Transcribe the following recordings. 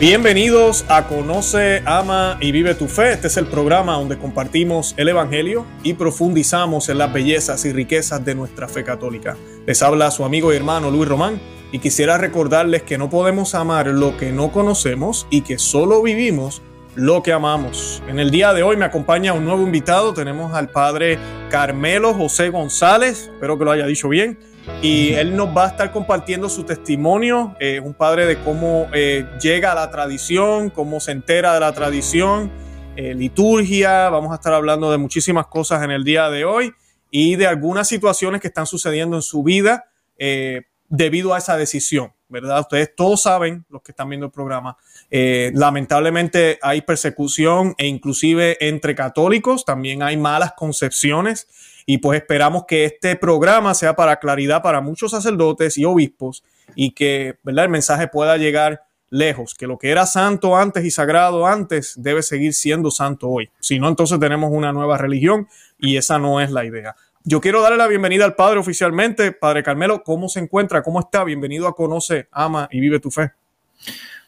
Bienvenidos a Conoce, Ama y Vive tu Fe. Este es el programa donde compartimos el Evangelio y profundizamos en las bellezas y riquezas de nuestra fe católica. Les habla su amigo y hermano Luis Román y quisiera recordarles que no podemos amar lo que no conocemos y que solo vivimos lo que amamos. En el día de hoy me acompaña un nuevo invitado. Tenemos al padre Carmelo José González. Espero que lo haya dicho bien y él nos va a estar compartiendo su testimonio, eh, un padre de cómo eh, llega a la tradición, cómo se entera de la tradición, eh, liturgia, vamos a estar hablando de muchísimas cosas en el día de hoy y de algunas situaciones que están sucediendo en su vida debido a esa decisión, ¿verdad? Ustedes todos saben, los que están viendo el programa, lamentablemente hay persecución e inclusive entre católicos, también hay malas concepciones y pues esperamos que este programa sea para claridad para muchos sacerdotes y obispos y que el mensaje pueda llegar lejos, que lo que era santo antes y sagrado antes debe seguir siendo santo hoy. Si no, entonces tenemos una nueva religión y esa no es la idea. Yo quiero darle la bienvenida al Padre oficialmente. Padre Carmelo, ¿cómo se encuentra? ¿Cómo está? Bienvenido a Conoce, Ama y Vive tu Fe.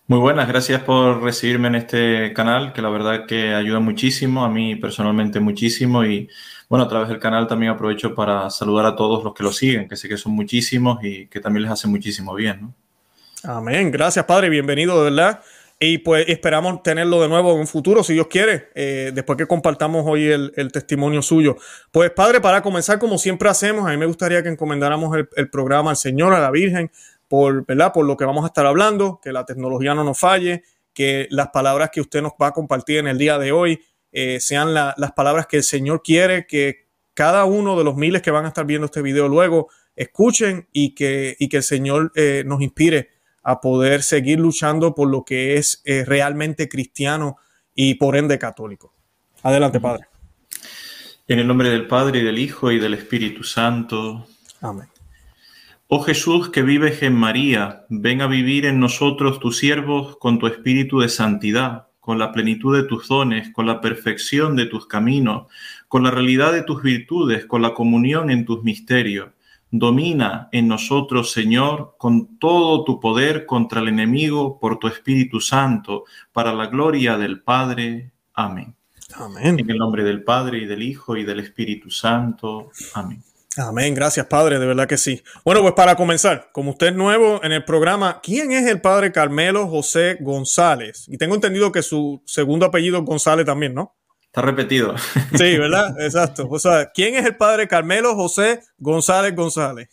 Muy buenas, gracias por recibirme en este canal, que la verdad que ayuda muchísimo, a mí personalmente muchísimo y bueno, a través del canal también aprovecho para saludar a todos los que lo siguen, que sé que son muchísimos y que también les hace muchísimo bien. Amén. Gracias, Padre. Bienvenido, de verdad. Y pues esperamos tenerlo de nuevo en un futuro, si Dios quiere, eh, después que compartamos hoy el, testimonio suyo. Pues Padre, para comenzar, como siempre hacemos, a mí me gustaría que encomendáramos el, programa al Señor, a la Virgen, por, ¿verdad? por lo que vamos a estar hablando, que la tecnología no nos falle, que las palabras que usted nos va a compartir en el día de hoy eh, sean las palabras que el Señor quiere que cada uno de los miles que van a estar viendo este video luego escuchen y que, y que el Señor eh, nos inspire a poder seguir luchando por lo que es eh, realmente cristiano y por ende católico. Adelante, Padre. En el nombre del Padre y del Hijo y del Espíritu Santo. Amén. Oh Jesús que vives en María, ven a vivir en nosotros tus siervos con tu espíritu de santidad con la plenitud de tus dones, con la perfección de tus caminos, con la realidad de tus virtudes, con la comunión en tus misterios. Domina en nosotros, Señor, con todo tu poder contra el enemigo por tu Espíritu Santo, para la gloria del Padre. Amén. Amén. En el nombre del Padre y del Hijo y del Espíritu Santo. Amén. Amén, gracias Padre, de verdad que sí. Bueno, pues para comenzar, como usted es nuevo en el programa, ¿quién es el Padre Carmelo José González? Y tengo entendido que su segundo apellido es González también, ¿no? Está repetido. Sí, ¿verdad? Exacto. O sea, ¿quién es el Padre Carmelo José González González?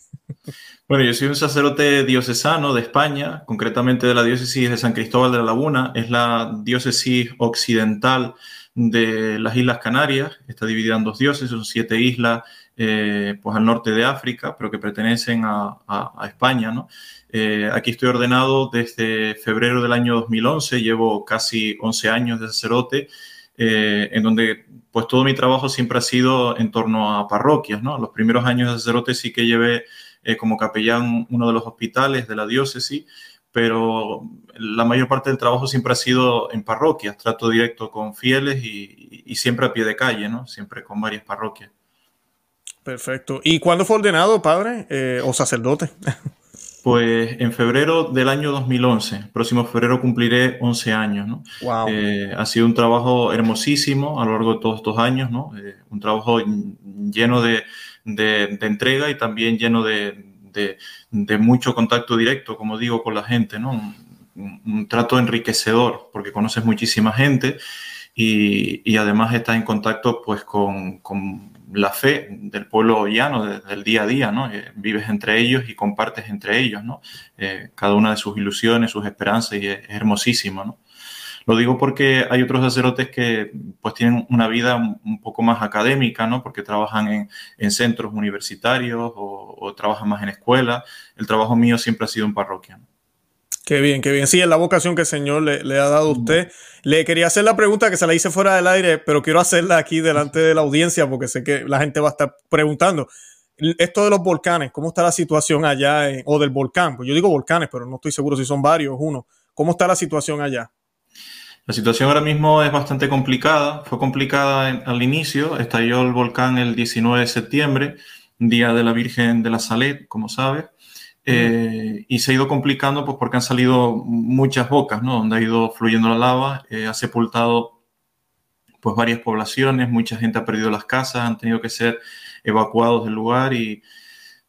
Bueno, yo soy un sacerdote diocesano de España, concretamente de la diócesis de San Cristóbal de la Laguna, es la diócesis occidental de las Islas Canarias, está dividida en dos diócesis, son siete islas eh, pues al norte de África, pero que pertenecen a, España. ¿no? Eh, aquí estoy ordenado desde febrero del año 2011, llevo casi 11 años de sacerdote, eh, en donde pues todo mi trabajo siempre ha sido en torno a parroquias. ¿no? Los primeros años de sacerdote sí que llevé como capellán uno de los hospitales de la diócesis, pero la mayor parte del trabajo siempre ha sido en parroquias, trato directo con fieles y, y siempre a pie de calle, ¿no? siempre con varias parroquias. Perfecto. ¿Y cuándo fue ordenado, padre eh, o sacerdote? Pues en febrero del año 2011, próximo febrero cumpliré 11 años, ¿no? Wow. Eh, ha sido un trabajo hermosísimo a lo largo de todos estos años, ¿no? Eh, un trabajo lleno de, entrega y también lleno de, mucho contacto directo, como digo, con la gente, ¿no? Un, trato enriquecedor, porque conoces muchísima gente y, además estás en contacto, pues, con la fe del pueblo llano, del día a día, ¿no? Eh, vives entre ellos y compartes entre ellos, ¿no? Eh, cada una de sus ilusiones, sus esperanzas y es, hermosísimo, ¿no? Lo digo porque hay otros sacerdotes que pues tienen una vida un poco más académica, ¿no? Porque trabajan en, centros universitarios o, trabajan más en escuelas. El trabajo mío siempre ha sido en parroquia. Qué bien, qué bien. Sí, es la vocación que el Señor le, ha dado a usted. Le quería hacer la pregunta que se la hice fuera del aire, pero quiero hacerla aquí delante de la audiencia porque sé que la gente va a estar preguntando. Esto de los volcanes, ¿cómo está la situación allá? o del volcán, pues yo digo volcanes, pero no estoy seguro si son varios, uno. ¿Cómo está la situación allá? La situación ahora mismo es bastante complicada. Fue complicada al inicio. Estalló el volcán el 19 de septiembre, día de la Virgen de la Salet, como sabes. Eh, y se ha ido complicando pues, porque han salido muchas bocas, ¿no? Donde ha ido fluyendo la lava, eh, ha sepultado pues, varias poblaciones, mucha gente ha perdido las casas, han tenido que ser evacuados del lugar y,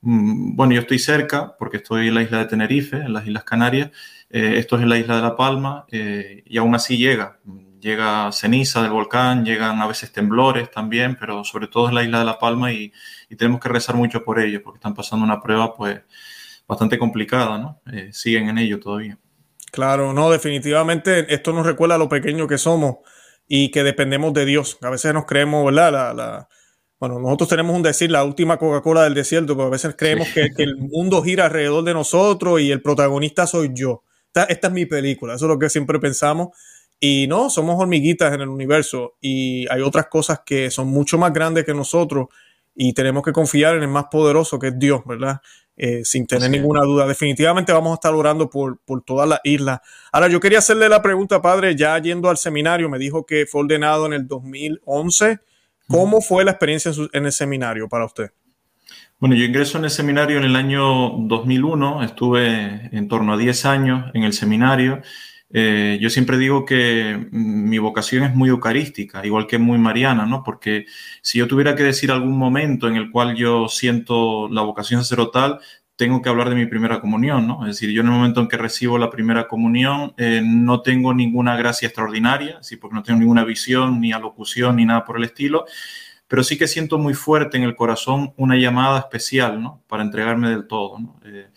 mm, bueno, yo estoy cerca porque estoy en la isla de Tenerife, en las Islas Canarias, eh, esto es en la isla de La Palma y aún así llega, llega ceniza del volcán, llegan a veces temblores también, pero sobre todo es la isla de La Palma y, y tenemos que rezar mucho por ellos porque están pasando una prueba pues bastante complicada, ¿no? Eh, siguen en ello todavía. Claro, no, definitivamente esto nos recuerda lo pequeño que somos y que dependemos de Dios. A veces nos creemos, ¿verdad? La, bueno, nosotros tenemos un decir, la última Coca-Cola del desierto, pero a veces creemos que, el mundo gira alrededor de nosotros y el protagonista soy yo. Esta, esta, es mi película, eso es lo que siempre pensamos. Y no, somos hormiguitas en el universo y hay otras cosas que son mucho más grandes que nosotros y tenemos que confiar en el más poderoso que es Dios, ¿verdad? Eh, sin tener ninguna duda. Definitivamente vamos a estar orando por, por toda la isla. Ahora, yo quería hacerle la pregunta, padre, ya yendo al seminario, me dijo que fue ordenado en el 2011. ¿Cómo fue la experiencia en el seminario para usted? Bueno, yo ingreso en el seminario en el año 2001, estuve en torno a 10 años en el seminario eh, yo siempre digo que mi vocación es muy eucarística, igual que muy mariana, ¿no? Porque si yo tuviera que decir algún momento en el cual yo siento la vocación sacerdotal, tengo que hablar de mi primera comunión, ¿no? Es decir, yo en el momento en que recibo la primera comunión eh, no tengo ninguna gracia extraordinaria, ¿sí? porque no tengo ninguna visión, ni alocución, ni nada por el estilo, pero sí que siento muy fuerte en el corazón una llamada especial, ¿no? Para entregarme del todo, ¿no? Eh,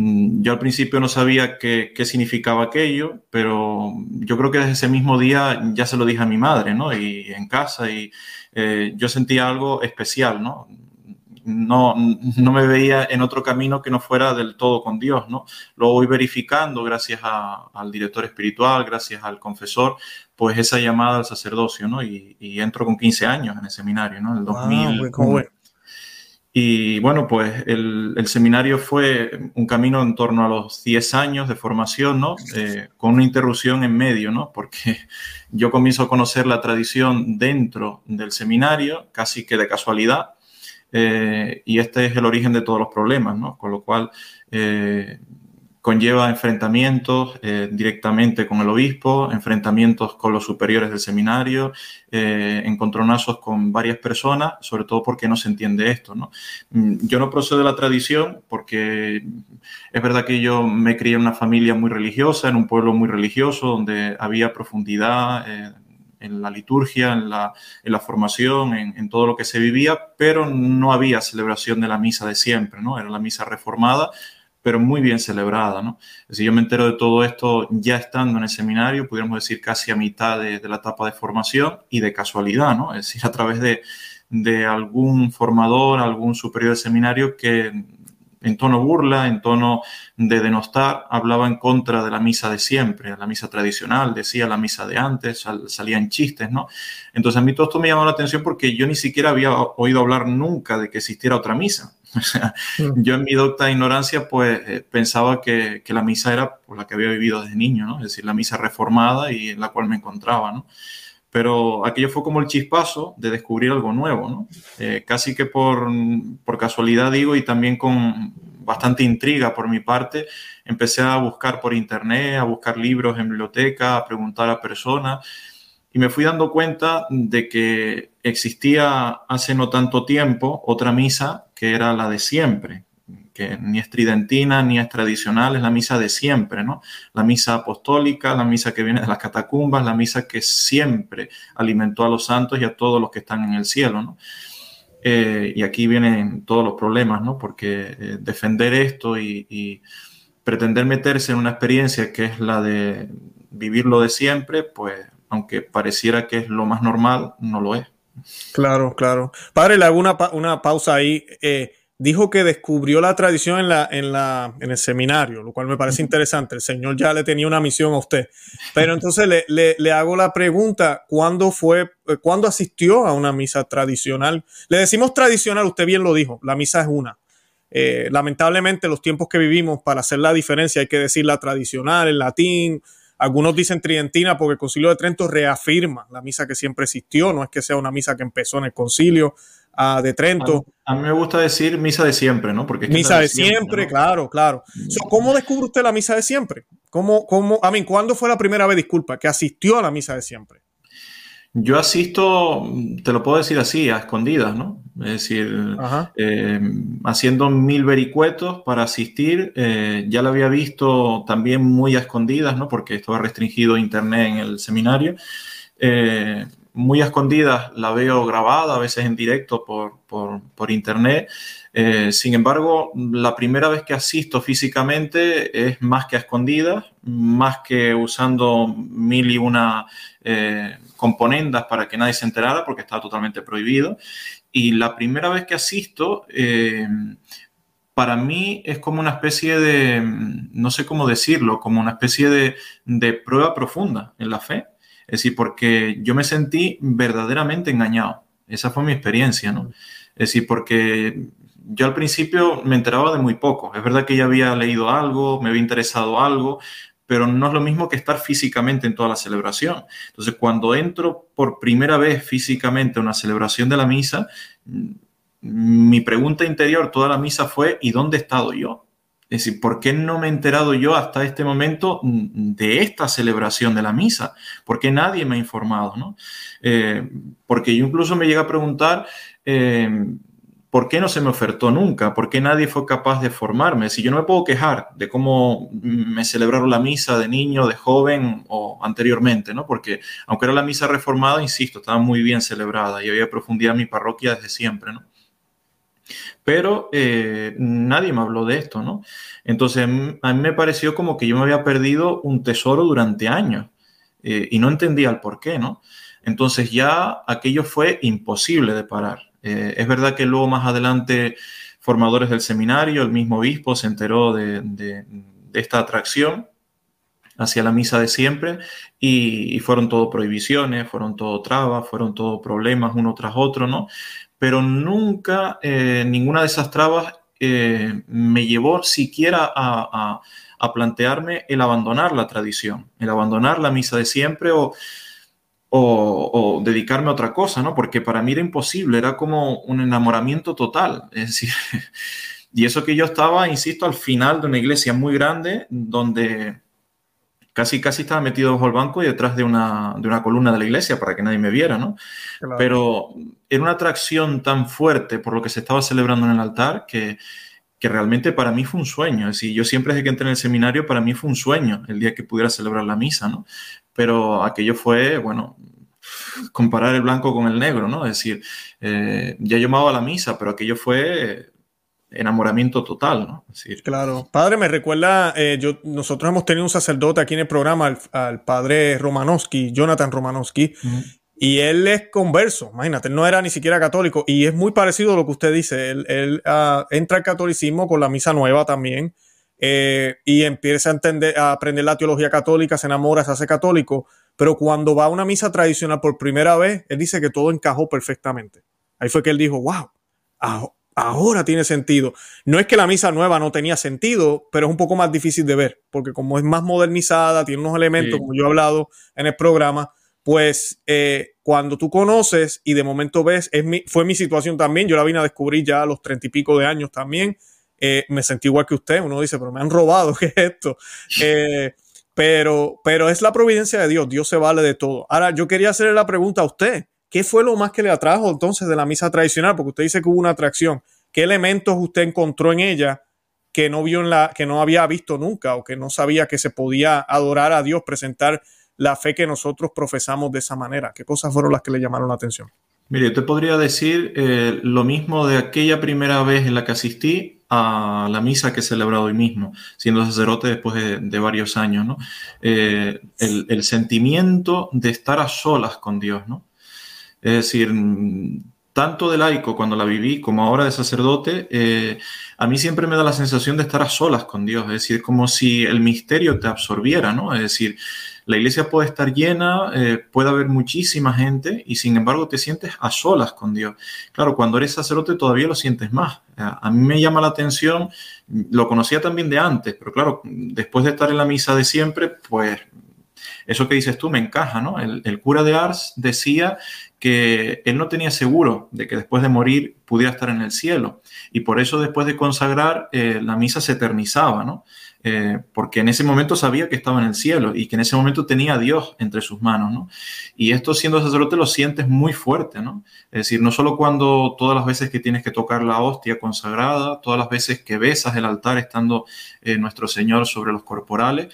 yo al principio no sabía qué, significaba aquello, pero yo creo que desde ese mismo día ya se lo dije a mi madre, ¿no? Y en casa, y eh, yo sentía algo especial, ¿no? No, no me veía en otro camino que no fuera del todo con Dios, ¿no? Lo voy verificando gracias al director espiritual, gracias al confesor, pues esa llamada al sacerdocio, ¿no? Y, entro con 15 años en el seminario, ¿no? En el 2000. Y bueno, pues el, seminario fue un camino en torno a los 10 años de formación, ¿no? Eh, con una interrupción en medio, ¿no? Porque yo comienzo a conocer la tradición dentro del seminario, casi que de casualidad, eh, y este es el origen de todos los problemas, ¿no? Con lo cual, eh, conlleva enfrentamientos eh, directamente con el obispo, enfrentamientos con los superiores del seminario, eh, encontronazos con varias personas, sobre todo porque no se entiende esto. ¿no? Mm, yo no procedo de la tradición porque es verdad que yo me crié en una familia muy religiosa, en un pueblo muy religioso, donde había profundidad. Eh, en la liturgia, en la, en la formación, en, en, todo lo que se vivía, pero no había celebración de la misa de siempre, ¿no? Era la misa reformada, pero muy bien celebrada, ¿no? Es decir, yo me entero de todo esto ya estando en el seminario, pudiéramos decir casi a mitad de, la etapa de formación y de casualidad, ¿no? Es decir, a través de, de algún formador, algún superior del seminario que en tono burla, en tono de denostar, hablaba en contra de la misa de siempre, la misa tradicional, decía la misa de antes, salían chistes, ¿no? Entonces a mí todo esto me llamó la atención porque yo ni siquiera había oído hablar nunca de que existiera otra misa. Yo en mi docta ignorancia pues eh, pensaba que, que, la misa era por la que había vivido desde niño, ¿no? Es decir, la misa reformada y en la cual me encontraba, ¿no? pero aquello fue como el chispazo de descubrir algo nuevo, ¿no? Eh, casi que por, por, casualidad digo y también con bastante intriga por mi parte, empecé a buscar por internet, a buscar libros en biblioteca, a preguntar a personas y me fui dando cuenta de que existía hace no tanto tiempo otra misa que era la de siempre, que ni es tridentina ni es tradicional, es la misa de siempre, ¿no? La misa apostólica, la misa que viene de las catacumbas, la misa que siempre alimentó a los santos y a todos los que están en el cielo, ¿no? Eh, y aquí vienen todos los problemas, ¿no? Porque eh, defender esto y, y, pretender meterse en una experiencia que es la de vivir lo de siempre, pues aunque pareciera que es lo más normal, no lo es. Claro, claro. Padre, le hago una, una pausa ahí. Eh, dijo que descubrió la tradición en, la, en, la, en el seminario, lo cual me parece interesante. El Señor ya le tenía una misión a usted. Pero entonces le, le, hago la pregunta, ¿cuándo fue, eh, cuándo asistió a una misa tradicional? Le decimos tradicional, usted bien lo dijo, la misa es una. Eh, lamentablemente los tiempos que vivimos, para hacer la diferencia hay que decir la tradicional, el latín, algunos dicen tridentina porque el concilio de Trento reafirma la misa que siempre existió, no es que sea una misa que empezó en el concilio, de Trento. A, mí me gusta decir misa de siempre, ¿no? Porque misa de siempre, claro, claro. Mm. ¿Cómo descubre usted la misa de siempre? ¿Cómo, cómo, a mí, ¿cuándo fue la primera vez, disculpa, que asistió a la misa de siempre? Yo asisto, te lo puedo decir así, a escondidas, ¿no? Es decir, eh, haciendo mil vericuetos para asistir. Eh, ya lo había visto también muy a escondidas, ¿no? Porque estaba restringido internet en el seminario. Eh, muy escondidas la veo grabada, a veces en directo por, por, internet. sin embargo, la primera vez que asisto físicamente es más que a escondidas, más que usando mil y una componendas para que nadie se enterara porque estaba totalmente prohibido. Y la primera vez que asisto, eh, para mí es como una especie de, no sé cómo decirlo, como una especie de, de prueba profunda en la fe. Es decir, porque yo me sentí verdaderamente engañado. Esa fue mi experiencia, ¿no? Es decir, porque yo al principio me enteraba de muy poco. Es verdad que ya había leído algo, me había interesado algo, pero no es lo mismo que estar físicamente en toda la celebración. Entonces, cuando entro por primera vez físicamente a una celebración de la misa, mm, mi pregunta interior toda la misa fue, ¿y dónde he estado yo? Es decir, ¿por qué no me he enterado yo hasta este momento de esta celebración de la misa? ¿Por qué nadie me ha informado? ¿no? Eh, porque yo incluso me llega a preguntar, eh, ¿por qué no se me ofertó nunca? ¿Por qué nadie fue capaz de formarme? Si yo no me puedo quejar de cómo me celebraron la misa de niño, de joven o anteriormente, ¿no? Porque aunque era la misa reformada, insisto, estaba muy bien celebrada y había profundidad en mi parroquia desde siempre, ¿no? Pero eh, nadie me habló de esto, ¿no? Entonces a mí me pareció como que yo me había perdido un tesoro durante años eh, y no entendía el por qué, ¿no? Entonces ya aquello fue imposible de parar. Eh, es verdad que luego más adelante formadores del seminario, el mismo obispo se enteró de, esta atracción hacia la misa de siempre y, fueron todo prohibiciones, fueron todo trabas, fueron todo problemas uno tras otro, ¿no? Pero nunca eh, ninguna de esas trabas eh, me llevó siquiera a, a, plantearme el abandonar la tradición, el abandonar la misa de siempre o o, dedicarme a otra cosa, ¿no? Porque para mí era imposible, era como un enamoramiento total. Es decir, y eso que yo estaba, insisto, al final de una iglesia muy grande, donde casi, casi estaba metido bajo el banco y detrás de una, de una columna de la iglesia para que nadie me viera, ¿no? Pero era una atracción tan fuerte por lo que se estaba celebrando en el altar que, que realmente para mí fue un sueño. Es decir, yo siempre desde que entré en el seminario, para mí fue un sueño el día que pudiera celebrar la misa, ¿no? Pero aquello fue, bueno, comparar el blanco con el negro, ¿no? Es decir, eh, ya llamaba a la misa, pero aquello fue enamoramiento total, ¿no? claro. Padre, me recuerda, eh, yo, nosotros hemos tenido un sacerdote aquí en el programa, al, padre Romanowski, Jonathan Romanowski, y él es converso, imagínate, él no era ni siquiera católico y es muy parecido a lo que usted dice. Él, ah, entra al catolicismo con la misa nueva también eh, y empieza a, entender, a aprender la teología católica, se enamora, se hace católico, pero cuando va a una misa tradicional por primera vez, él dice que todo encajó perfectamente. Ahí fue que él dijo, wow, ahora tiene sentido. No es que la misa nueva no tenía sentido, pero es un poco más difícil de ver, porque como es más modernizada, tiene unos elementos, como yo he hablado en el programa, pues eh, cuando tú conoces y de momento ves, es mi, fue mi situación también, yo la vine a descubrir ya a los treinta y pico de años también, eh, me sentí igual que usted, uno dice, pero me han robado, ¿qué es esto? Eh, pero, pero es la providencia de Dios, Dios se vale de todo. Ahora, yo quería hacerle la pregunta a usted, ¿qué fue lo más que le atrajo entonces de la misa tradicional? Porque usted dice que hubo una atracción, ¿qué elementos usted encontró en ella que no vio en la, que no había visto nunca o que no sabía que se podía adorar a Dios, presentar la fe que nosotros profesamos de esa manera? ¿Qué cosas fueron las que le llamaron la atención? Mire, yo te podría decir eh, lo mismo de aquella primera vez en la que asistí a la misa que he celebrado hoy mismo, siendo sacerdote después de, varios años, ¿no? Eh, el, sentimiento de estar a solas con Dios, ¿no? Es decir, tanto de laico cuando la viví como ahora de sacerdote, eh, a mí siempre me da la sensación de estar a solas con Dios, es decir, como si el misterio te absorbiera, ¿no? Es decir, la iglesia puede estar llena, eh, puede haber muchísima gente y sin embargo te sientes a solas con Dios. Claro, cuando eres sacerdote todavía lo sientes más. A mí me llama la atención, lo conocía también de antes, pero claro, después de estar en la misa de siempre, pues eso que dices tú me encaja, ¿no? El, cura de Ars decía que él no tenía seguro de que después de morir pudiera estar en el cielo y por eso después de consagrar eh, la misa se eternizaba, ¿no? Eh, porque en ese momento sabía que estaba en el cielo y que en ese momento tenía a Dios entre sus manos, ¿no? Y esto siendo sacerdote lo sientes muy fuerte, ¿no? Es decir, no solo cuando todas las veces que tienes que tocar la hostia consagrada, todas las veces que besas el altar estando eh, nuestro Señor sobre los corporales,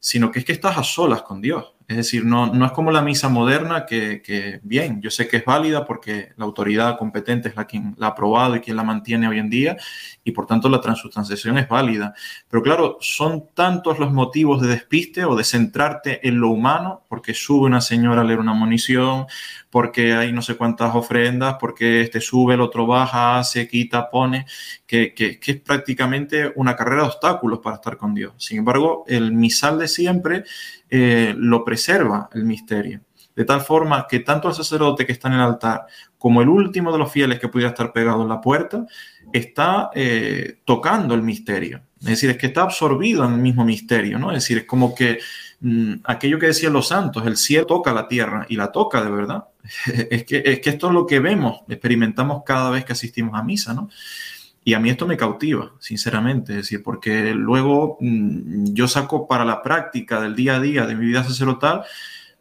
sino que es que estás a solas con Dios. Es decir, no, no es como la misa moderna que, bien, yo sé que es válida porque la autoridad competente es la quien la ha aprobado y quien la mantiene hoy en día y por tanto la transustanciación es válida. Pero claro, son tantos los motivos de despiste o de centrarte en lo humano, porque sube una señora a leer una munición, porque hay no sé cuántas ofrendas, porque este sube, el otro baja, se quita, pone, que, que, que es prácticamente una carrera de obstáculos para estar con Dios. Sin embargo, el misal de siempre eh, lo preserva el misterio. De tal forma que tanto el sacerdote que está en el altar como el último de los fieles que pudiera estar pegado en la puerta está eh, tocando el misterio. Es decir, es que está absorbido en el mismo misterio, ¿no? Es decir, es como que mm, aquello que decían los santos, el cielo toca la tierra y la toca de verdad. es, que, es que esto es lo que vemos, experimentamos cada vez que asistimos a misa, ¿no? Y a mí esto me cautiva, sinceramente, es decir, porque luego mm, yo saco para la práctica del día a día de mi vida sacerdotal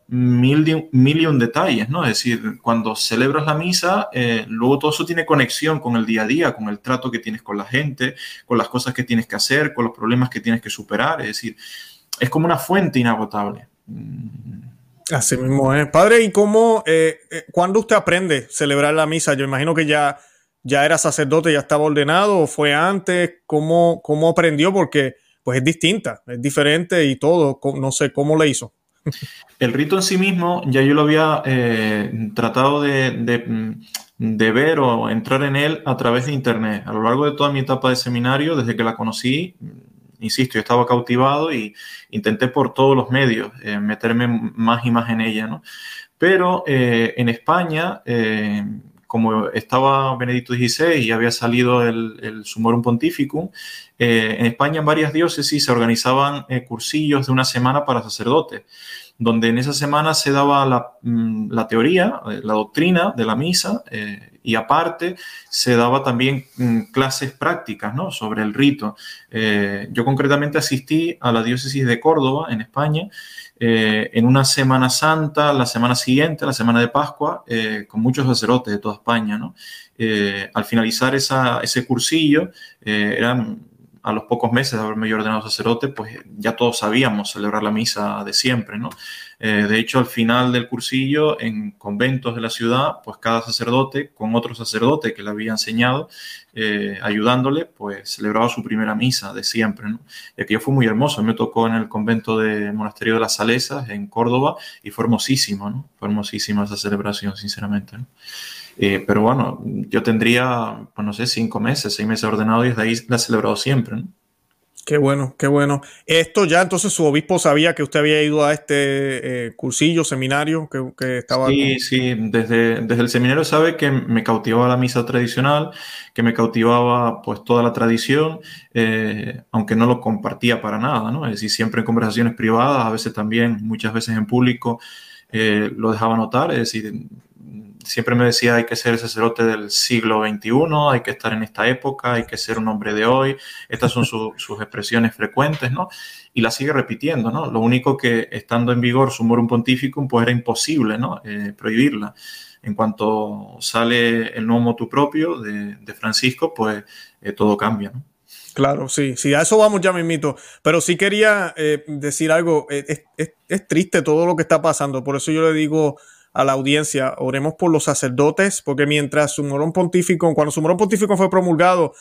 mil, mil y un detalles, ¿no? Es decir, cuando celebras la misa, eh, luego todo eso tiene conexión con el día a día, con el trato que tienes con la gente, con las cosas que tienes que hacer, con los problemas que tienes que superar, es decir, es como una fuente inagotable. Así mismo. Padre, ¿y cómo, eh, eh, cuándo usted aprende a celebrar la misa? Yo imagino que ya ya era sacerdote, ya estaba ordenado, o fue antes, cómo, cómo aprendió, porque pues es distinta, es diferente y todo, no sé cómo le hizo. El rito en sí mismo ya yo lo había eh, tratado de, ver o entrar en él a través de internet. A lo largo de toda mi etapa de seminario, desde que la conocí, insisto, yo estaba cautivado y intenté por todos los medios eh, meterme más y más en ella, ¿no? Pero eh, en España como estaba Benedicto XVI y había salido el, el Sumorum Pontificum, eh, en España en varias diócesis se organizaban eh, cursillos de una semana para sacerdotes, donde en esa semana se daba la, mm, teoría, eh, la doctrina de la misa y aparte se daba también mm, clases prácticas sobre el rito. yo concretamente asistí a la diócesis de Córdoba, en España, eh, en una Semana Santa, la semana siguiente, la semana de Pascua, eh, con muchos sacerdotes de toda España. ¿no? Eh, al finalizar ese cursillo, eran a los pocos meses de haberme ordenado sacerdote, pues ya todos sabíamos celebrar la misa de siempre, ¿no? Eh, de hecho, al final del cursillo, en conventos de la ciudad, pues cada sacerdote, con otro sacerdote que le había enseñado, eh, ayudándole, pues celebraba su primera misa de siempre, ¿no? Y aquello fue muy hermoso. Me tocó en el convento del Monasterio de las Salesas, en Córdoba, y fue hermosísimo, ¿no? Fue hermosísima esa celebración, sinceramente, ¿no? Eh, pero bueno, yo tendría, pues no sé, cinco meses, seis meses ordenado y desde ahí la he celebrado siempre. ¿no? Qué bueno, qué bueno. Esto ya entonces su obispo sabía que usted había ido a este eh, cursillo, seminario que, que estaba. Sí, sí, desde, desde el seminario sabe que me cautivaba la misa tradicional, que me cautivaba pues toda la tradición, eh, aunque no lo compartía para nada, ¿no? Es decir, siempre en conversaciones privadas, a veces también, muchas veces en público, lo dejaba notar, es decir, siempre me decía hay que ser el sacerdote del siglo XXI, hay que estar en esta época, hay que ser un hombre de hoy. Estas son sus expresiones frecuentes, ¿no? Y la sigue repitiendo, ¿no? Lo único que estando en vigor su morum pontificum, pues era imposible, ¿no? Eh, prohibirla. En cuanto sale el nuevo motu propio de, Francisco, pues eh, todo cambia, ¿no? Claro, sí, sí, a eso vamos ya mismito. Pero sí quería eh, decir algo, es triste todo lo que está pasando, por eso yo le digo a la audiencia, oremos por los sacerdotes, porque mientras su morón pontífico, cuando su morón pontífico fue promulgado,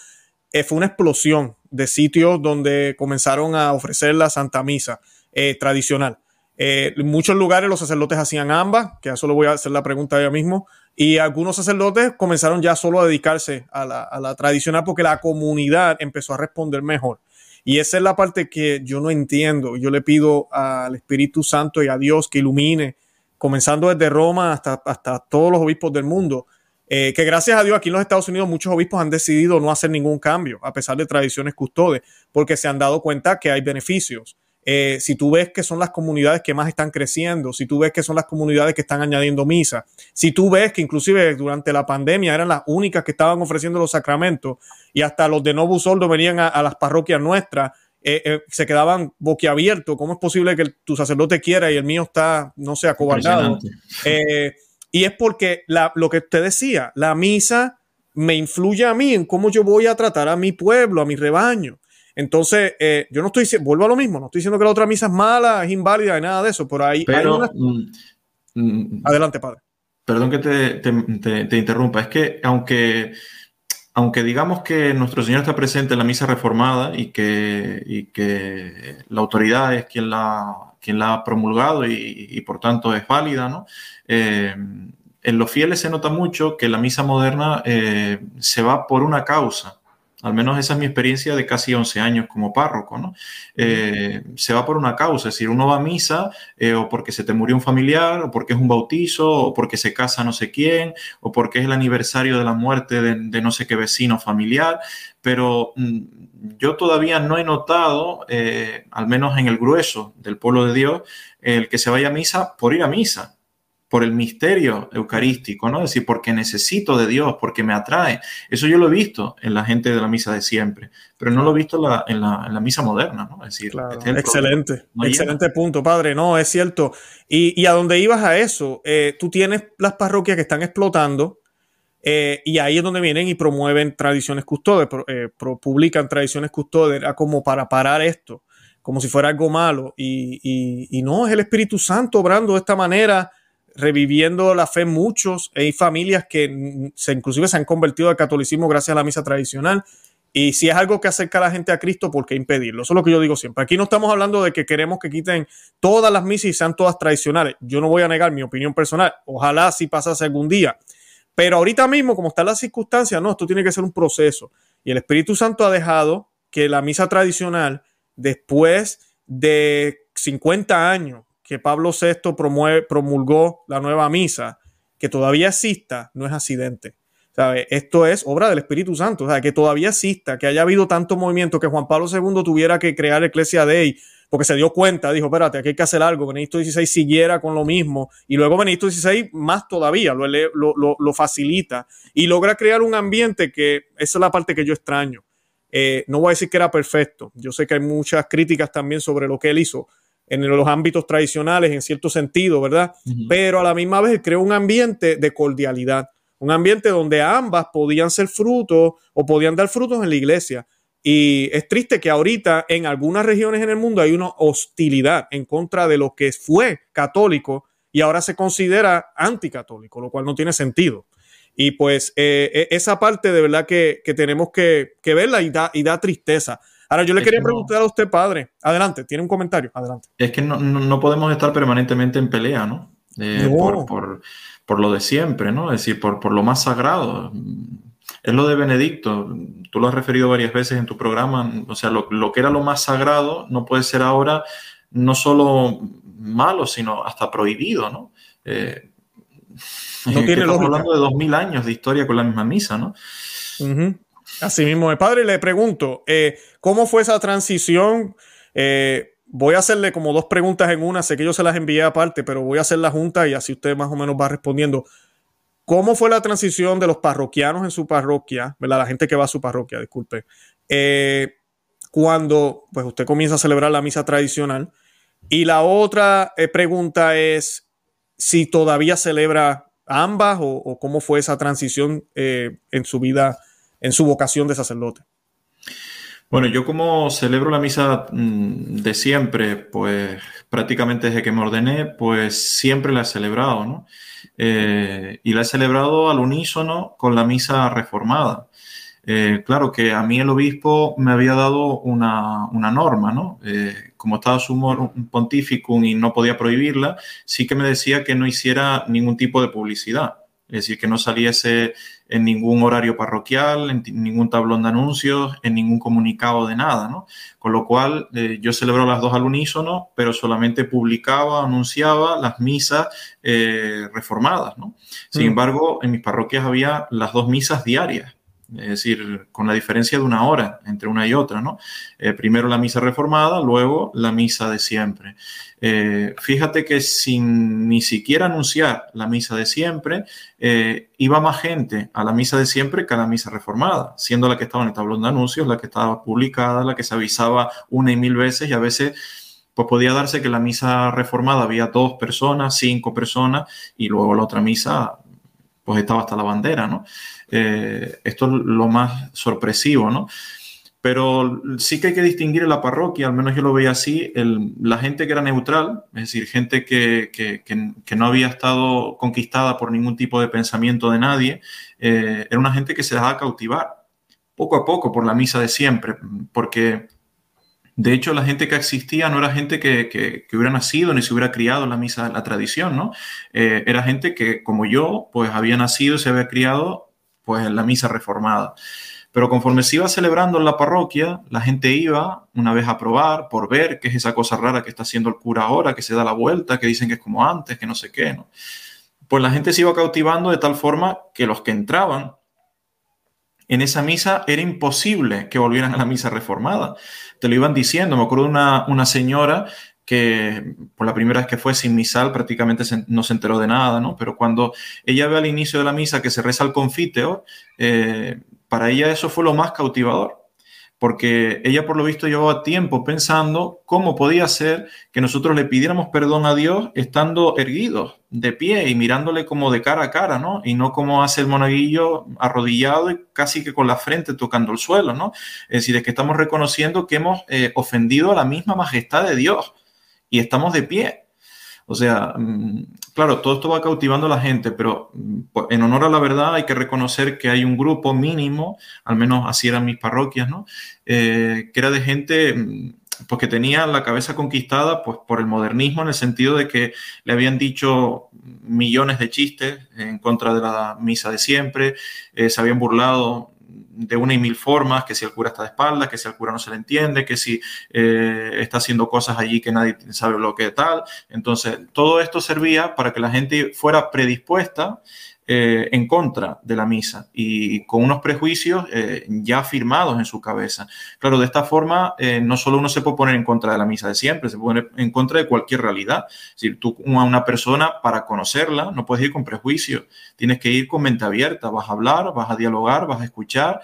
eh, fue una explosión de sitios donde comenzaron a ofrecer la Santa Misa eh, tradicional. Eh, en muchos lugares los sacerdotes hacían ambas, que a eso le voy a hacer la pregunta ya mismo, y algunos sacerdotes comenzaron ya solo a dedicarse a la tradicional porque la comunidad empezó a responder mejor. Y esa es la parte que yo no entiendo. Yo le pido al Espíritu Santo y a Dios que ilumine comenzando desde Roma hasta, hasta todos los obispos del mundo, eh, que gracias a Dios aquí en los Estados Unidos muchos obispos han decidido no hacer ningún cambio, a pesar de tradiciones custodes, porque se han dado cuenta que hay beneficios. eh, si tú ves que son las comunidades que más están creciendo, si tú ves que son las comunidades que están añadiendo misa, si tú ves que inclusive durante la pandemia eran las únicas que estaban ofreciendo los sacramentos y hasta los de Novus Sordo venían a, las parroquias nuestras, eh, eh, se quedaban boquiabiertos. ¿Cómo es posible que tu sacerdote quiera y el mío está, no sé, acobardado? y es porque lo que usted decía, la misa me influye a mí en cómo yo voy a tratar a mi pueblo, a mi rebaño. Entonces, eh, yo no estoy diciendo, vuelvo a lo mismo, no estoy diciendo que la otra misa es mala, es inválida, nada de eso, por ahí pero, mm, mm, Adelante, padre. Perdón que te, interrumpa, es que aunque, aunque digamos que nuestro Señor está presente en la misa reformada y que, la autoridad es quien la, quien la ha promulgado y, por tanto es válida, ¿no? Eh, en los fieles se nota mucho que la misa moderna eh, se va por una causa al menos esa es mi experiencia de casi 11 años como párroco, ¿no? Eh, se va por una causa, es decir, uno va a misa eh, o porque se te murió un familiar, o porque es un bautizo, o porque se casa no sé quién, o porque es el aniversario de la muerte de, no sé qué vecino familiar, pero mm, yo todavía no he notado, eh, al menos en el grueso del pueblo de Dios, el que se vaya a misa por ir a misa por el misterio eucarístico, ¿no? Es decir, porque necesito de Dios, porque me atrae. Eso yo lo he visto en la gente de la misa de siempre, pero no lo he visto en la, misa moderna, ¿no? Es decir, este excelente, excelente punto, padre. No, es cierto. Y, a donde ibas a eso, eh, tú tienes las parroquias que están explotando eh, y ahí es donde vienen y promueven tradiciones custodes, eh, publican tradiciones custodes, como para parar esto, como si fuera algo malo. Y, y no, es el Espíritu Santo obrando de esta manera reviviendo la fe muchos. Hay familias que se, inclusive se han convertido al catolicismo gracias a la misa tradicional. Y si es algo que acerca a la gente a Cristo, ¿por qué impedirlo? Eso es lo que yo digo siempre. Aquí no estamos hablando de que queremos que quiten todas las misas y sean todas tradicionales. Yo no voy a negar mi opinión personal. Ojalá si pasase algún día. Pero ahorita mismo, como están las circunstancias, no, esto tiene que ser un proceso. Y el Espíritu Santo ha dejado que la misa tradicional, después de 50 años que Pablo VI promulgó la nueva misa, que todavía exista, no es accidente. ¿sabe? Esto es obra del Espíritu Santo, o que todavía exista, que haya habido tanto movimiento, que Juan Pablo II tuviera que crear Ecclesia Dei, porque se dio cuenta, dijo, espérate, aquí hay que hacer algo, Benedicto XVI siguiera con lo mismo, y luego Benedicto XVI más todavía lo facilita y logra crear un ambiente que, esa es la parte que yo extraño. Eh, no voy a decir que era perfecto, yo sé que hay muchas críticas también sobre lo que él hizo, en los ámbitos tradicionales, en cierto sentido, ¿verdad? Pero a la misma vez creó un ambiente de cordialidad, un ambiente donde ambas podían ser frutos o podían dar frutos en la iglesia. Y es triste que ahorita en algunas regiones en el mundo hay una hostilidad en contra de lo que fue católico y ahora se considera anticatólico, lo cual no tiene sentido. Y pues eh, e, esa parte de verdad que, tenemos que, verla y da, y da tristeza. Ahora, yo le quería preguntar a usted, padre. Adelante, tiene un comentario. Adelante. Es que no, podemos estar permanentemente en pelea, ¿no? Eh, por, lo de siempre, ¿no? Es decir, por, lo más sagrado. Es lo de Benedicto. Tú lo has referido varias veces en tu programa. O sea, lo, que era lo más sagrado no puede ser ahora no solo malo, sino hasta prohibido, ¿no? Eh, no tiene estamos hablando de dos mil años de historia con la misma misa, ¿no? Así mismo, mi padre, le pregunto, eh, ¿cómo fue esa transición? Eh, voy a hacerle como dos preguntas en una, sé que yo se las envié aparte, pero voy a hacer la junta y así usted más o menos va respondiendo. ¿Cómo fue la transición de los parroquianos en su parroquia, la gente que va a su parroquia, disculpe, eh, cuando pues usted comienza a celebrar la misa tradicional? Y la otra pregunta es si todavía celebra ambas o, cómo fue esa transición en su vida en su vocación de sacerdote? Bueno, yo como celebro la misa mm, de siempre, pues prácticamente desde que me ordené, pues siempre la he celebrado, ¿no? Eh, y la he celebrado al unísono con la misa reformada. Eh, claro que a mí el obispo me había dado una, norma, ¿no? Eh, como estaba su humor pontificum y no podía prohibirla, sí que me decía que no hiciera ningún tipo de publicidad. Es decir, que no saliese en ningún horario parroquial, en ningún tablón de anuncios, en ningún comunicado de nada, ¿no? Con lo cual eh, yo celebro las dos al unísono, pero solamente publicaba, anunciaba las misas eh, reformadas, ¿no? Sin mm. embargo, en mis parroquias había las dos misas diarias. Es decir, con la diferencia de una hora entre una y otra, ¿no? Eh, primero la misa reformada, luego la misa de siempre. Eh, fíjate que sin ni siquiera anunciar la misa de siempre, eh, iba más gente a la misa de siempre que a la misa reformada, siendo la que estaba en el tablón de anuncios, la que estaba publicada, la que se avisaba una y mil veces y a veces pues podía darse que la misa reformada había dos personas, cinco personas y luego la otra misa pues estaba hasta la bandera, ¿no? Eh, esto es lo más sorpresivo, ¿no? Pero sí que hay que distinguir en la parroquia, al menos yo lo veía así, la gente que era neutral, es decir, gente que, que, no había estado conquistada por ningún tipo de pensamiento de nadie, eh, era una gente que se dejaba cautivar poco a poco por la misa de siempre, porque de hecho la gente que existía no era gente que, hubiera nacido ni se hubiera criado la misa, la tradición, ¿no? Eh, era gente que, como yo, pues había nacido y se había criado pues en la misa reformada. Pero conforme se iba celebrando en la parroquia, la gente iba una vez a probar por ver qué es esa cosa rara que está haciendo el cura ahora, que se da la vuelta, que dicen que es como antes, que no sé qué, ¿no? Pues la gente se iba cautivando de tal forma que los que entraban en esa misa era imposible que volvieran a la misa reformada. Te lo iban diciendo. Me acuerdo una, una señora que por la primera vez que fue sin misal prácticamente no se enteró de nada, ¿no? Pero cuando ella ve al inicio de la misa que se reza el confiteo, eh, para ella eso fue lo más cautivador, porque ella por lo visto llevaba tiempo pensando cómo podía ser que nosotros le pidiéramos perdón a Dios estando erguidos, de pie y mirándole como de cara a cara, ¿no? Y no como hace el monaguillo arrodillado y casi que con la frente tocando el suelo, ¿no? Es decir, es que estamos reconociendo que hemos eh, ofendido a la misma majestad de Dios y estamos de pie. O sea, mm, claro, todo esto va cautivando a la gente, pero mm, en honor a la verdad hay que reconocer que hay un grupo mínimo, al menos así eran mis parroquias, ¿no? Eh, que era de gente mm, pues que tenía la cabeza conquistada pues, por el modernismo en el sentido de que le habían dicho millones de chistes en contra de la misa de siempre, eh, se habían burlado de una y mil formas, que si el cura está de espaldas, que si el cura no se le entiende, que si eh, está haciendo cosas allí que nadie sabe lo que tal. Entonces, todo esto servía para que la gente fuera predispuesta eh, en contra de la misa y con unos prejuicios eh, ya firmados en su cabeza. Claro, de esta forma eh, no solo uno se puede poner en contra de la misa de siempre, se puede poner en contra de cualquier realidad. Decir, tú a una persona para conocerla no puedes ir con prejuicios, tienes que ir con mente abierta, vas a hablar, vas a dialogar, vas a escuchar.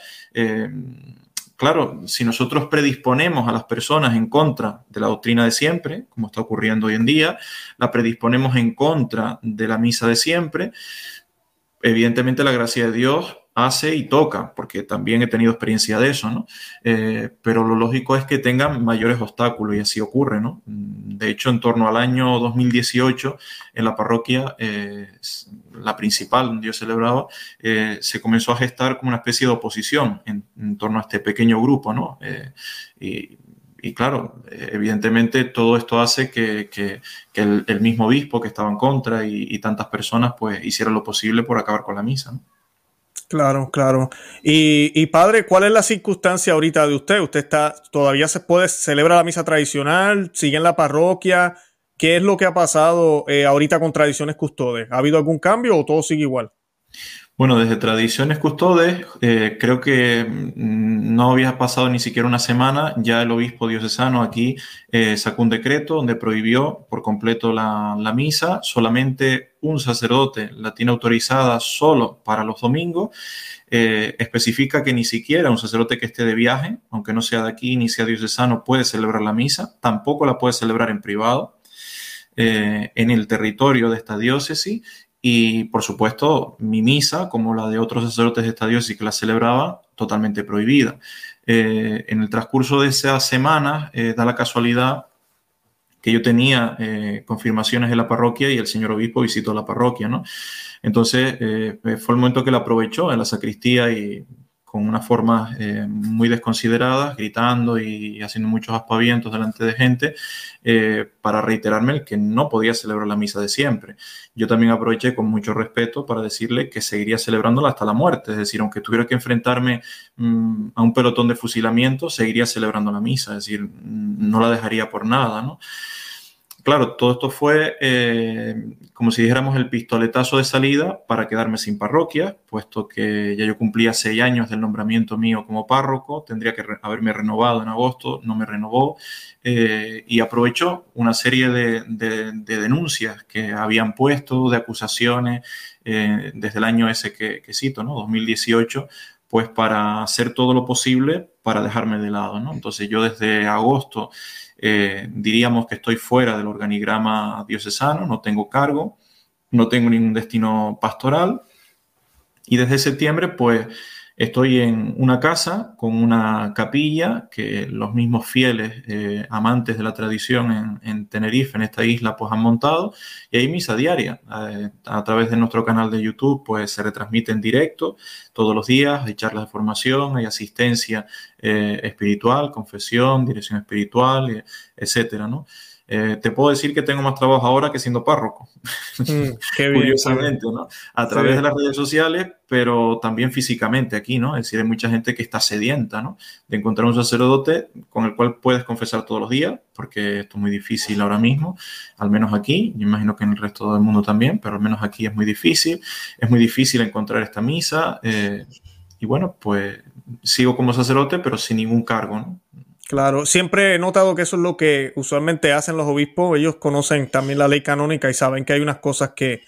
Claro, si nosotros predisponemos a las personas en contra de la doctrina de siempre, como está ocurriendo hoy en día, la predisponemos en contra de la misa de siempre, evidentemente la gracia de Dios hace y toca, porque también he tenido experiencia de eso, ¿no? Eh, pero lo lógico es que tengan mayores obstáculos y así ocurre, ¿no? De hecho, en torno al año 2018, en la parroquia, eh, la principal donde yo celebraba, eh, se comenzó a gestar como una especie de oposición en, torno a este pequeño grupo, ¿no? y y claro, evidentemente todo esto hace que, el, mismo obispo que estaba en contra y, tantas personas pues hicieran lo posible por acabar con la misa. Claro, claro. Y, padre, ¿cuál es la circunstancia ahorita de usted? ¿Usted está todavía se puede celebrar la misa tradicional? ¿Sigue en la parroquia? ¿Qué es lo que ha pasado eh, ahorita con tradiciones custodes? ¿Ha habido algún cambio o todo sigue igual? Bueno, desde Tradiciones Custodes, eh, creo que mm, no había pasado ni siquiera una semana, ya el obispo diocesano aquí eh, sacó un decreto donde prohibió por completo la, misa, solamente un sacerdote la tiene autorizada solo para los domingos, eh, especifica que ni siquiera un sacerdote que esté de viaje, aunque no sea de aquí ni sea diocesano, puede celebrar la misa, tampoco la puede celebrar en privado. en el territorio de esta diócesis y por supuesto, mi misa, como la de otros sacerdotes de esta diócesis que la celebraba, totalmente prohibida. Eh, en el transcurso de esas semanas, eh, da la casualidad que yo tenía eh, confirmaciones en la parroquia y el señor obispo visitó la parroquia, ¿no? Entonces, fue el momento que la aprovechó en la sacristía y con una forma eh, muy desconsiderada, gritando y haciendo muchos aspavientos delante de gente, eh, para reiterarme el que no podía celebrar la misa de siempre. Yo también aproveché con mucho respeto para decirle que seguiría celebrándola hasta la muerte, es decir, aunque tuviera que enfrentarme mm, a un pelotón de fusilamiento, seguiría celebrando la misa, es decir, no la dejaría por nada, ¿no? Claro, todo esto fue eh, como si dijéramos el pistoletazo de salida para quedarme sin parroquia, puesto que ya yo cumplía seis años del nombramiento mío como párroco, tendría que haberme renovado en agosto, no me renovó, eh, y aprovechó una serie de, denuncias que habían puesto, de acusaciones, eh, desde el año ese que, que cito, ¿no? 2018, pues para hacer todo lo posible para dejarme de lado, ¿no? Entonces yo desde agosto eh, diríamos que estoy fuera del organigrama diocesano, no tengo cargo, no tengo ningún destino pastoral. Y desde septiembre pues Estoy en una casa con una capilla que los mismos fieles eh, amantes de la tradición en, Tenerife, en esta isla, pues han montado y hay misa diaria. Eh, a través de nuestro canal de YouTube, pues se retransmite en directo todos los días, hay charlas de formación, hay asistencia eh, espiritual, confesión, dirección espiritual, etcétera, ¿no? Eh, te puedo decir que tengo más trabajo ahora que siendo párroco, mm, curiosamente, ¿no? A través de las redes sociales, pero también físicamente aquí, ¿no? Es decir, hay mucha gente que está sedienta, ¿no? De encontrar un sacerdote con el cual puedes confesar todos los días, porque esto es muy difícil ahora mismo, al menos aquí, yo imagino que en el resto del mundo también, pero al menos aquí es muy difícil, es muy difícil encontrar esta misa, eh, y bueno, pues sigo como sacerdote, pero sin ningún cargo, ¿no? Claro, siempre he notado que eso es lo que usualmente hacen los obispos. Ellos conocen también la ley canónica y saben que hay unas cosas que,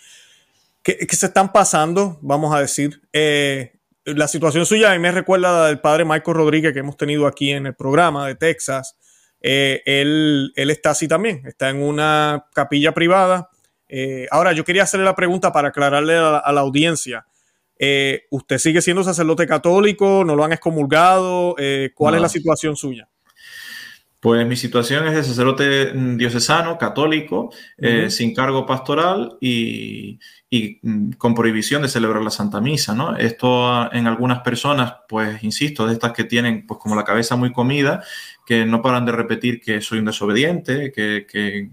que, se están pasando, vamos a decir. Eh, la situación suya a mí me recuerda la del padre Michael Rodríguez que hemos tenido aquí en el programa de Texas. Eh, él, él, está así también, está en una capilla privada. Eh, ahora, yo quería hacerle la pregunta para aclararle a, la audiencia. ¿Usted sigue siendo sacerdote católico? ¿No lo han excomulgado? ¿Cuál es la situación suya? Pues mi situación es de sacerdote mm, diocesano, católico, eh, sin cargo pastoral y, mm, con prohibición de celebrar la Santa Misa, ¿no? Esto ah, en algunas personas, pues insisto, de estas que tienen pues como la cabeza muy comida, que no paran de repetir que soy un desobediente, que, que,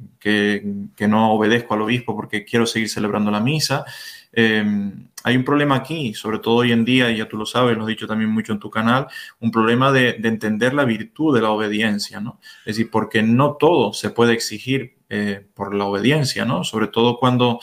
que no obedezco al obispo porque quiero seguir celebrando la misa. Em, hay un problema aquí, sobre todo hoy en día, y ya tú lo sabes, lo has dicho también mucho en tu canal, un problema de, entender la virtud de la obediencia, ¿no? Es decir, porque no todo se puede exigir eh, por la obediencia, ¿no? Sobre todo cuando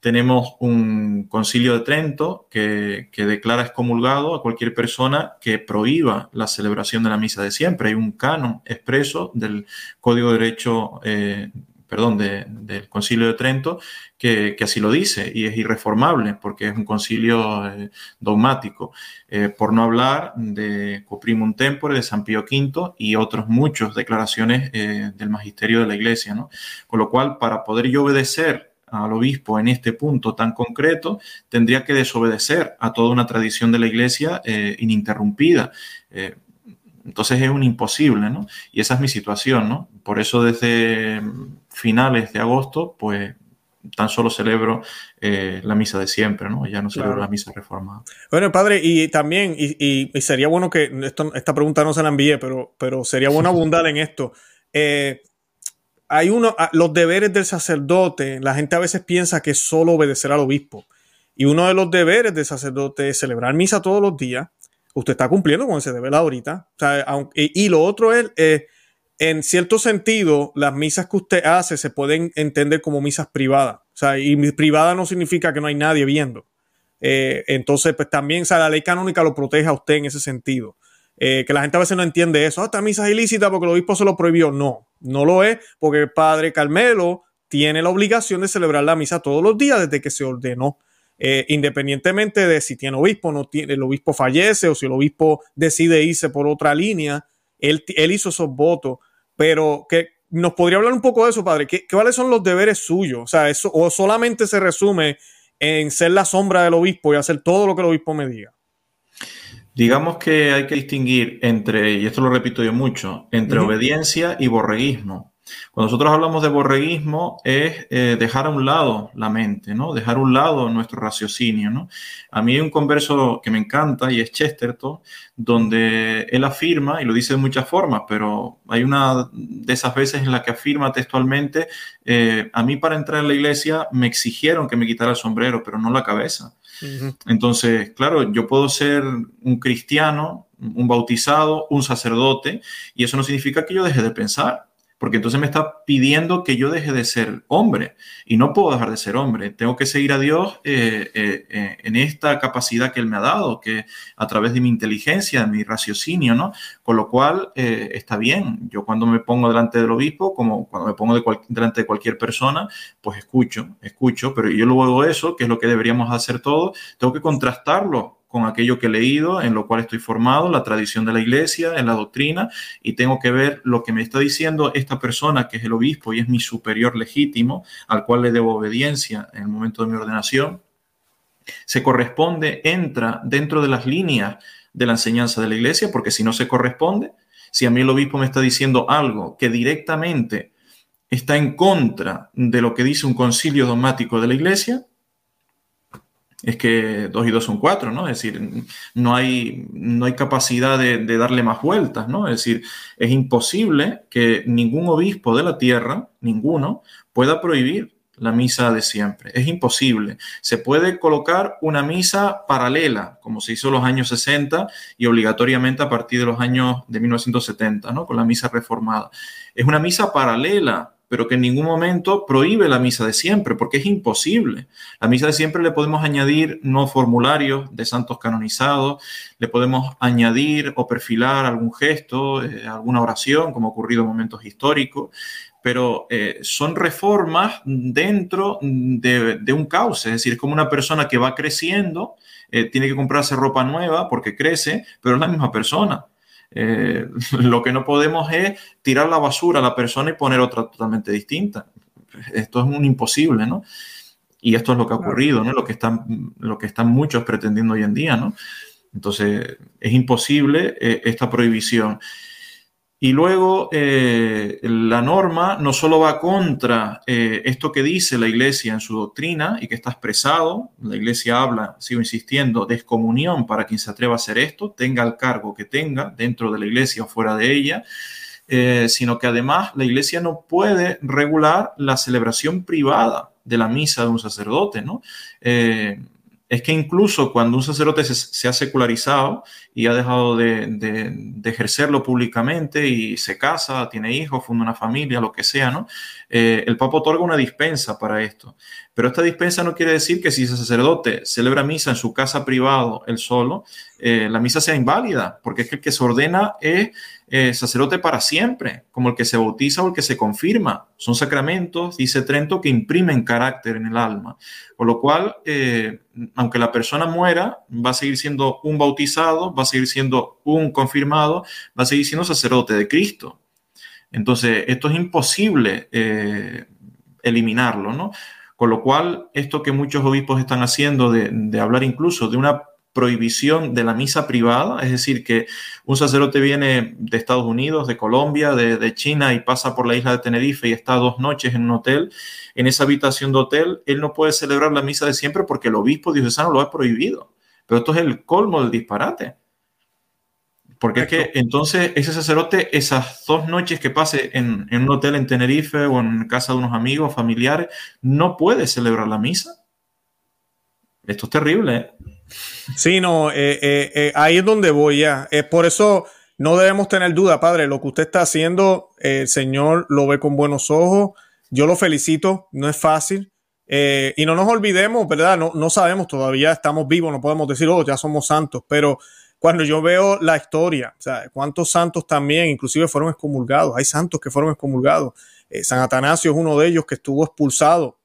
tenemos un concilio de Trento que, declara excomulgado a cualquier persona que prohíba la celebración de la misa de siempre. Hay un canon expreso del Código de Derecho eh, perdón, del concilio de Trento, que, así lo dice y es irreformable porque es un concilio eh, dogmático. Eh, por no hablar de Coprimum Tempore, de San Pío V y otros muchos declaraciones eh, del magisterio de la Iglesia. ¿no? Con lo cual, para poder yo obedecer al obispo en este punto tan concreto, tendría que desobedecer a toda una tradición de la Iglesia ininterrumpida. Entonces es un imposible, ¿no? Y esa es mi situación, ¿no? Por eso desde finales de agosto, pues tan solo celebro eh, la misa de siempre, ¿no? Ya no celebro la misa reformada. Bueno, padre, y también, y, sería bueno que esta pregunta no se la envíe, pero, pero sería bueno abundar en esto. Eh, hay uno, ah, los deberes del sacerdote, la gente a veces piensa que es solo obedecer al obispo. Y uno de los deberes del sacerdote es celebrar misa todos los días. Usted está cumpliendo con ese deber ahorita. y, lo otro es, eh, en cierto sentido, las misas que usted hace se pueden entender como misas privadas. O sea, y privada no significa que no hay nadie viendo. Eh, entonces, pues también, o sea, la ley canónica lo protege a usted en ese sentido. Eh, que la gente a veces no entiende eso. Ah, esta misa es ilícita porque el obispo se lo prohibió. No, no lo es porque el padre Carmelo tiene la obligación de celebrar la misa todos los días desde que se ordenó. Eh, independientemente de si tiene obispo, no tiene, el obispo fallece o si el obispo decide irse por otra línea, él, él hizo esos votos pero que nos podría hablar un poco de eso, padre. ¿Qué, ¿Cuáles son los deberes suyos? O sea, eso, o solamente se resume en ser la sombra del obispo y hacer todo lo que el obispo me diga. Digamos que hay que distinguir entre, y esto lo repito yo mucho, entre obediencia y borreguismo. Cuando nosotros hablamos de borreguismo es eh, dejar a un lado la mente, ¿no? Dejar a un lado nuestro raciocinio, ¿no? A mí hay un converso que me encanta y es Chesterton, donde él afirma, y lo dice de muchas formas, pero hay una de esas veces en la que afirma textualmente, eh, a mí para entrar en la iglesia me exigieron que me quitara el sombrero, pero no la cabeza. Entonces, claro, yo puedo ser un cristiano, un bautizado, un sacerdote, y eso no significa que yo deje de pensar porque entonces me está pidiendo que yo deje de ser hombre y no puedo dejar de ser hombre. Tengo que seguir a Dios eh, eh, eh, en esta capacidad que Él me ha dado, que a través de mi inteligencia, de mi raciocinio, ¿no? Con lo cual está bien. Yo cuando me pongo delante del obispo, como cuando me pongo delante de cualquier persona, pues escucho, escucho, pero yo luego eso, que es lo que deberíamos hacer todos, tengo que contrastarlo con aquello que he leído, en lo cual estoy formado, la tradición de la iglesia, en la doctrina, y tengo que ver lo que me está diciendo esta persona que es el obispo y es mi superior legítimo, al cual le debo obediencia en el momento de mi ordenación, se corresponde, entra dentro de las líneas de la enseñanza de la iglesia, porque si no se corresponde, si a mí el obispo me está diciendo algo que directamente está en contra de lo que dice un concilio dogmático de la iglesia, es que dos y dos son cuatro, ¿no? Es decir, no hay, no hay capacidad de, darle más vueltas, ¿no? Es decir, es imposible que ningún obispo de la tierra, ninguno, pueda prohibir la misa de siempre. Es imposible. Se puede colocar una misa paralela, como se hizo en los años 60 y obligatoriamente a partir de los años de 1970, ¿no? Con la misa reformada. Es una misa paralela pero que en ningún momento prohíbe la misa de siempre, porque es imposible. La misa de siempre le podemos añadir no formularios de santos canonizados, le podemos añadir o perfilar algún gesto, eh, alguna oración, como ha ocurrido en momentos históricos, pero eh, son reformas dentro de, un cauce, es decir, es como una persona que va creciendo, eh, tiene que comprarse ropa nueva porque crece, pero es la misma persona. Eh, lo que no podemos es tirar la basura a la persona y poner otra totalmente distinta. Esto es un imposible, ¿no? Y esto es lo que ha ocurrido, ¿no? Lo que están, lo que están muchos pretendiendo hoy en día, ¿no? Entonces, es imposible eh, esta prohibición. Y luego eh, la norma no solo va contra eh, esto que dice la Iglesia en su doctrina y que está expresado, la Iglesia habla, sigo insistiendo, de excomunión para quien se atreva a hacer esto, tenga el cargo que tenga dentro de la Iglesia o fuera de ella, eh, sino que además la Iglesia no puede regular la celebración privada de la misa de un sacerdote, ¿no? Es que incluso cuando un sacerdote se, ha secularizado y ha dejado de, ejercerlo públicamente y se casa, tiene hijos, funda una familia, lo que sea, ¿no? Eh, el Papa otorga una dispensa para esto. Pero esta dispensa no quiere decir que si ese sacerdote celebra misa en su casa privado, él solo, eh, la misa sea inválida, porque es que el que se ordena es eh, sacerdote para siempre, como el que se bautiza o el que se confirma. Son sacramentos, dice Trento, que imprimen carácter en el alma. Con lo cual, eh, aunque la persona muera, va a seguir siendo un bautizado, va a seguir siendo un confirmado, va a seguir siendo sacerdote de Cristo. Entonces, esto es imposible eliminarlo, ¿no? Con lo cual, esto que muchos obispos están haciendo de, de hablar incluso de una prohibición de la misa privada, es decir, que un sacerdote viene de Estados Unidos, de Colombia, de, China y pasa por la isla de Tenerife y está dos noches en un hotel, en esa habitación de hotel, él no puede celebrar la misa de siempre porque el obispo diocesano lo ha prohibido. Pero esto es el colmo del disparate. Porque es que entonces ese sacerdote, esas dos noches que pase en, en un hotel en Tenerife o en casa de unos amigos, familiares, no puede celebrar la misa. Esto es terrible. ¿eh? Sí, no, eh, eh, eh, ahí es donde voy ya. por eso no debemos tener duda, padre. Lo que usted está haciendo, el Señor lo ve con buenos ojos. Yo lo felicito, no es fácil. y no nos olvidemos, ¿verdad? No, no sabemos todavía, estamos vivos, no podemos decir, oh, ya somos santos, pero cuando yo veo la historia, o sea, cuántos santos también, inclusive fueron excomulgados, hay santos que fueron excomulgados. San Atanasio es uno de ellos que estuvo expulsado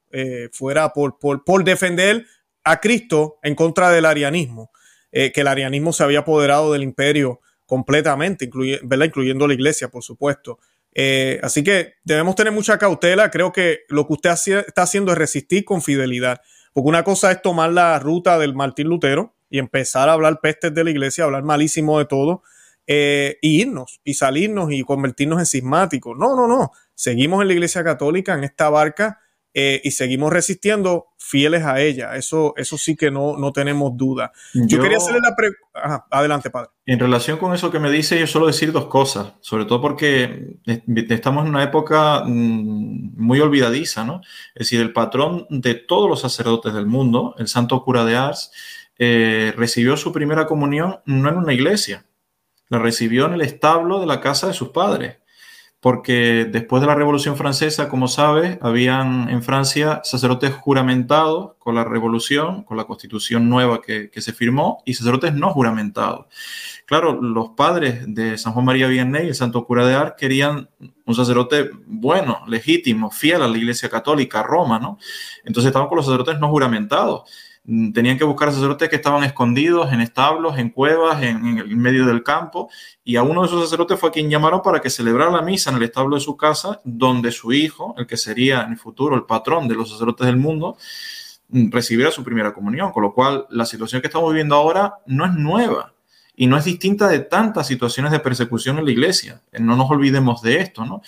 fuera por, por, por defender a Cristo en contra del arianismo, eh, que el arianismo se había apoderado del imperio completamente, incluyendo la iglesia, por supuesto. Eh, así que debemos tener mucha cautela. Creo que lo que usted está haciendo es resistir con fidelidad. Porque una cosa es tomar la ruta del Martín Lutero y empezar a hablar pestes de la iglesia, hablar malísimo de todo, eh, y irnos y salirnos y convertirnos en cismáticos. No, no, no. Seguimos en la iglesia católica, en esta barca, eh, y seguimos resistiendo fieles a ella. Eso, eso sí que no, no tenemos duda. Yo, quería hacerle la pregunta. Adelante, padre. En relación con eso que me dice, yo solo decir dos cosas, sobre todo porque estamos en una época mm, muy olvidadiza, ¿no? Es decir, el patrón de todos los sacerdotes del mundo, el santo cura de Ars, eh, recibió su primera comunión no en una iglesia, la recibió en el establo de la casa de sus padres porque después de la Revolución Francesa, como sabes, habían en Francia sacerdotes juramentados con la Revolución, con la Constitución nueva que, se firmó, y sacerdotes no juramentados. Claro, los padres de San Juan María Vianney, el santo cura de Ars, querían un sacerdote bueno, legítimo, fiel a la Iglesia Católica, Roma, ¿no? Entonces estaban con los sacerdotes no juramentados. Mm, tenían que buscar sacerdotes que estaban escondidos en establos, en cuevas, en, el medio del campo, y a uno de esos sacerdotes fue quien llamaron para que celebrara la misa en el establo de su casa, donde su hijo, el que sería en el futuro el patrón de los sacerdotes del mundo, mm, recibiera su primera comunión, con lo cual la situación que estamos viviendo ahora no es nueva y no es distinta de tantas situaciones de persecución en la iglesia. No nos olvidemos de esto, ¿no?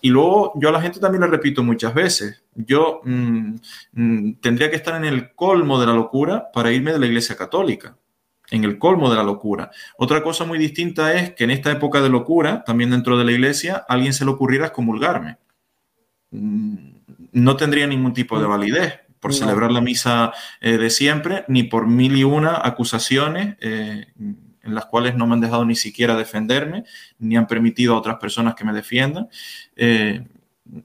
Y luego yo a la gente también le repito muchas veces, yo mm, mm, tendría que estar en el colmo de la locura para irme de la Iglesia Católica, en el colmo de la locura. Otra cosa muy distinta es que en esta época de locura, también dentro de la Iglesia, a alguien se le ocurriera excomulgarme. Mm, no tendría ningún tipo de validez por celebrar la misa eh, de siempre, ni por mil y una acusaciones. Eh, en las cuales no me han dejado ni siquiera defenderme, ni han permitido a otras personas que me defiendan, eh,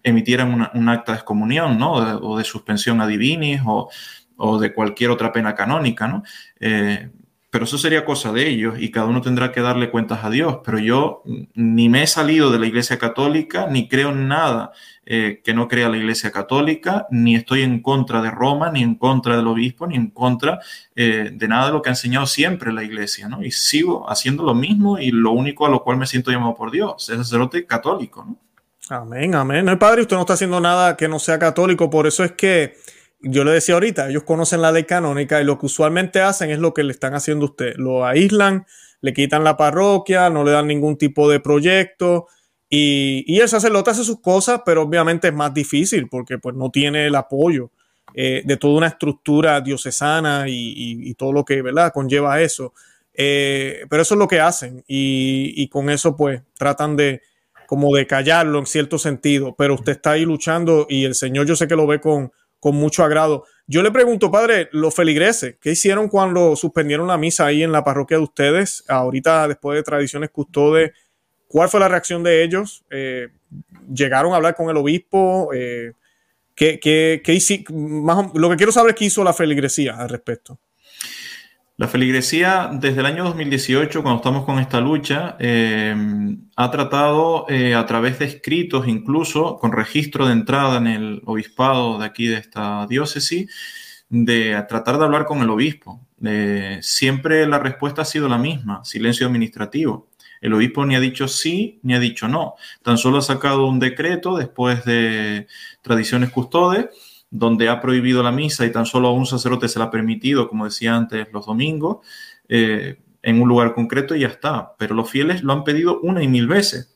emitieran un acta de excomunión, ¿no? O de, suspensión a divinis o, de cualquier otra pena canónica, ¿no? Eh, pero eso sería cosa de ellos y cada uno tendrá que darle cuentas a Dios. Pero yo ni me he salido de la Iglesia Católica, ni creo en nada eh, que no crea la Iglesia Católica, ni estoy en contra de Roma, ni en contra del obispo, ni en contra eh, de nada de lo que ha enseñado siempre la Iglesia, ¿no? Y sigo haciendo lo mismo y lo único a lo cual me siento llamado por Dios, es sacerdote católico, ¿no? Amén, amén. No, padre, usted no está haciendo nada que no sea católico, por eso es que yo le decía ahorita, ellos conocen la ley canónica y lo que usualmente hacen es lo que le están haciendo a usted. Lo aíslan, le quitan la parroquia, no le dan ningún tipo de proyecto y, y el sacerdote hace sus cosas, pero obviamente es más difícil porque pues no tiene el apoyo eh, de toda una estructura diocesana y, todo lo que ¿verdad? conlleva eso. Eh, pero eso es lo que hacen y, y con eso pues tratan de como de callarlo en cierto sentido, pero usted está ahí luchando y el Señor yo sé que lo ve con con mucho agrado. Yo le pregunto, padre, los feligreses, ¿qué hicieron cuando suspendieron la misa ahí en la parroquia de ustedes? Ahorita, después de Tradiciones Custodes, ¿cuál fue la reacción de ellos? Eh, ¿Llegaron a hablar con el obispo? Eh, ¿qué, qué, lo que quiero saber es qué hizo la feligresía al respecto. La feligresía, desde el año 2018, cuando estamos con esta lucha, eh, ha tratado eh, a través de escritos, incluso con registro de entrada en el obispado de aquí de esta diócesis, de tratar de hablar con el obispo. Eh, siempre la respuesta ha sido la misma, silencio administrativo. El obispo ni ha dicho sí ni ha dicho no. Tan solo ha sacado un decreto después de tradiciones custodes donde ha prohibido la misa y tan solo a un sacerdote se la ha permitido, como decía antes, los domingos, eh, en un lugar concreto y ya está. Pero los fieles lo han pedido una y mil veces.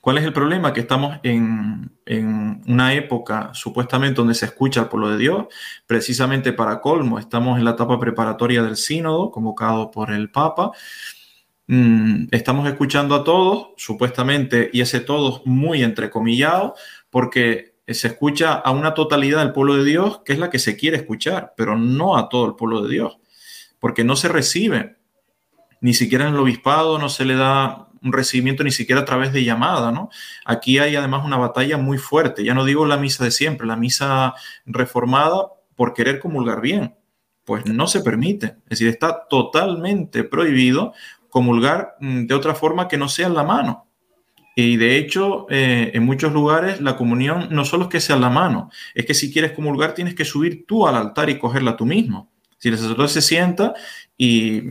¿Cuál es el problema? Que estamos en, en, una época supuestamente donde se escucha el pueblo de Dios, precisamente para colmo, estamos en la etapa preparatoria del sínodo convocado por el Papa. Mm, estamos escuchando a todos, supuestamente, y ese todos muy entrecomillado, porque se escucha a una totalidad del pueblo de Dios, que es la que se quiere escuchar, pero no a todo el pueblo de Dios, porque no se recibe, ni siquiera en el obispado no se le da un recibimiento ni siquiera a través de llamada, ¿no? Aquí hay además una batalla muy fuerte, ya no digo la misa de siempre, la misa reformada por querer comulgar bien, pues no se permite, es decir, está totalmente prohibido comulgar mm, de otra forma que no sea en la mano. Y de hecho, eh, en muchos lugares la comunión no solo es que sea la mano, es que si quieres comulgar tienes que subir tú al altar y cogerla tú mismo. Si el sacerdote se sienta y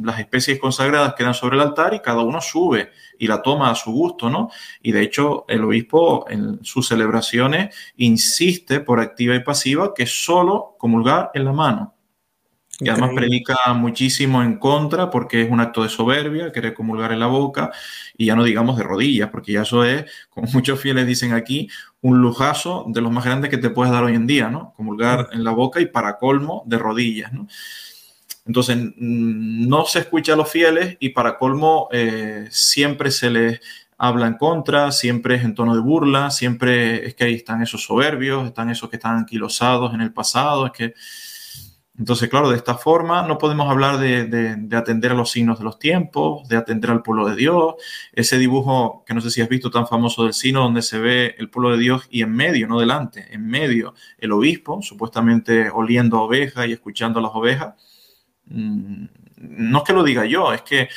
las especies consagradas quedan sobre el altar y cada uno sube y la toma a su gusto, ¿no? Y de hecho el obispo en sus celebraciones insiste por activa y pasiva que solo comulgar en la mano. Y además predica muchísimo en contra porque es un acto de soberbia, querer comulgar en la boca y ya no digamos de rodillas, porque ya eso es, como muchos fieles dicen aquí, un lujazo de los más grandes que te puedes dar hoy en día, ¿no? Comulgar en la boca y para colmo de rodillas, ¿no? Entonces, no se escucha a los fieles y para colmo eh, siempre se les habla en contra, siempre es en tono de burla, siempre es que ahí están esos soberbios, están esos que están anquilosados en el pasado, es que Entonces, claro, de esta forma no podemos hablar de, atender a los signos de los tiempos, de atender al pueblo de Dios. Ese dibujo que no sé si has visto tan famoso del sino, donde se ve el pueblo de Dios y en medio, no delante, en medio el obispo, supuestamente oliendo a ovejas y escuchando a las ovejas. Mm, no es que lo diga yo, es que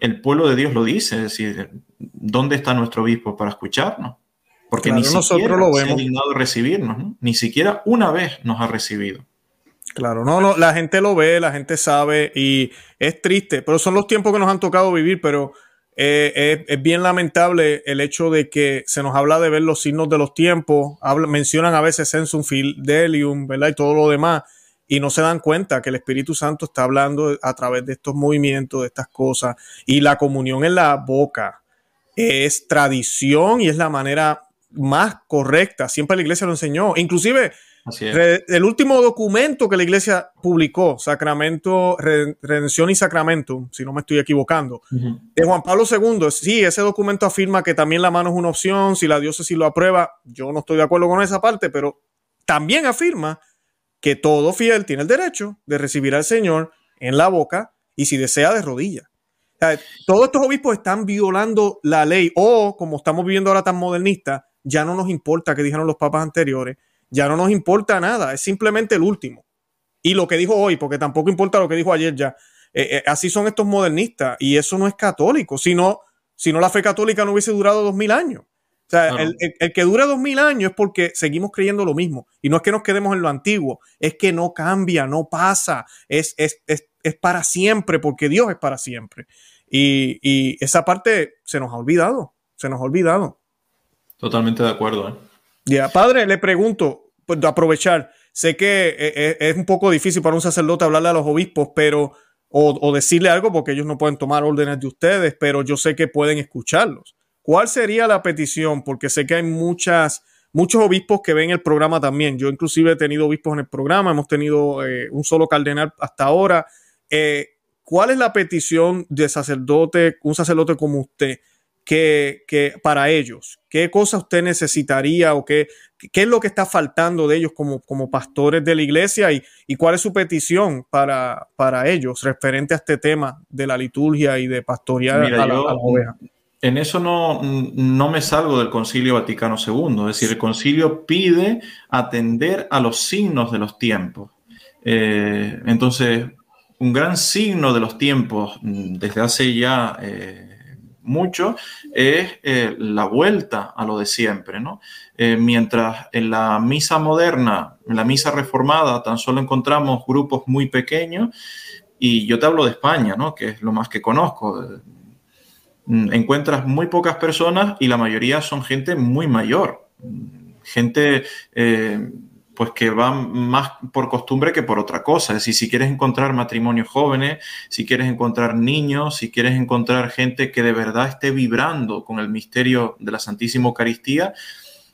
el pueblo de Dios lo dice, es decir, ¿dónde está nuestro obispo para escucharnos? Porque ni siquiera lo se ha dignado recibirnos, ni siquiera una vez nos ha recibido. Claro, no, no, la gente lo ve, la gente sabe y es triste, pero son los tiempos que nos han tocado vivir, pero eh, es, bien lamentable el hecho de que se nos habla de ver los signos de los tiempos, mencionan a veces Sensum Fidelium, ¿verdad? Y todo lo demás, y no se dan cuenta que el Espíritu Santo está hablando a través de estos movimientos, de estas cosas, y la comunión en la boca es tradición y es la manera más correcta. Siempre la iglesia lo enseñó. Inclusive el último documento que la iglesia publicó, Sacramento, Redención y Sacramento, si no me estoy equivocando, de Juan Pablo II, sí, ese documento afirma que también la mano es una opción, si la diócesis lo aprueba, yo no estoy de acuerdo con esa parte, pero también afirma que todo fiel tiene el derecho de recibir al Señor en la boca y si desea de rodillas. todos estos obispos están violando la ley o, como estamos viviendo ahora tan modernista, ya no nos importa qué dijeron los papas anteriores ya no nos importa nada, es simplemente el último. Y lo que dijo hoy, porque tampoco importa lo que dijo ayer ya. Eh, eh, así son estos modernistas y eso no es católico, sino si no la fe católica no hubiese durado dos mil años. O sea, el, que dure dos mil años es porque seguimos creyendo lo mismo. Y no es que nos quedemos en lo antiguo, es que no cambia, no pasa, es, es, para siempre, porque Dios es para siempre. Y, y, esa parte se nos ha olvidado, se nos ha olvidado. Totalmente de acuerdo. ¿eh? Ya, padre, le pregunto, aprovechar, sé que eh, eh, es un poco difícil para un sacerdote hablarle a los obispos, pero, o, decirle algo porque ellos no pueden tomar órdenes de ustedes, pero yo sé que pueden escucharlos. ¿Cuál sería la petición? Porque sé que hay muchas, muchos obispos que ven el programa también. Yo inclusive he tenido obispos en el programa, hemos tenido eh, un solo cardenal hasta ahora. ¿Cuál es la petición de sacerdote, un sacerdote como usted? Que, para ellos? ¿Qué cosa usted necesitaría o qué, qué es lo que está faltando de ellos como, como pastores de la iglesia y, y cuál es su petición para, para, ellos referente a este tema de la liturgia y de pastorear a, la, oveja? En eso no, no me salgo del Concilio Vaticano II, es decir, el concilio pide atender a los signos de los tiempos. Eh, entonces, un gran signo de los tiempos mm, desde hace ya... Eh, mucho es eh, la vuelta a lo de siempre, ¿no? Eh, mientras en la misa moderna, en la misa reformada, tan solo encontramos grupos muy pequeños, y yo te hablo de España, ¿no? Que es lo más que conozco. Mm, encuentras muy pocas personas y la mayoría son gente muy mayor, gente eh, pues que van más por costumbre que por otra cosa. Es decir, si quieres encontrar matrimonios jóvenes, si quieres encontrar niños, si quieres encontrar gente que de verdad esté vibrando con el misterio de la Santísima Eucaristía,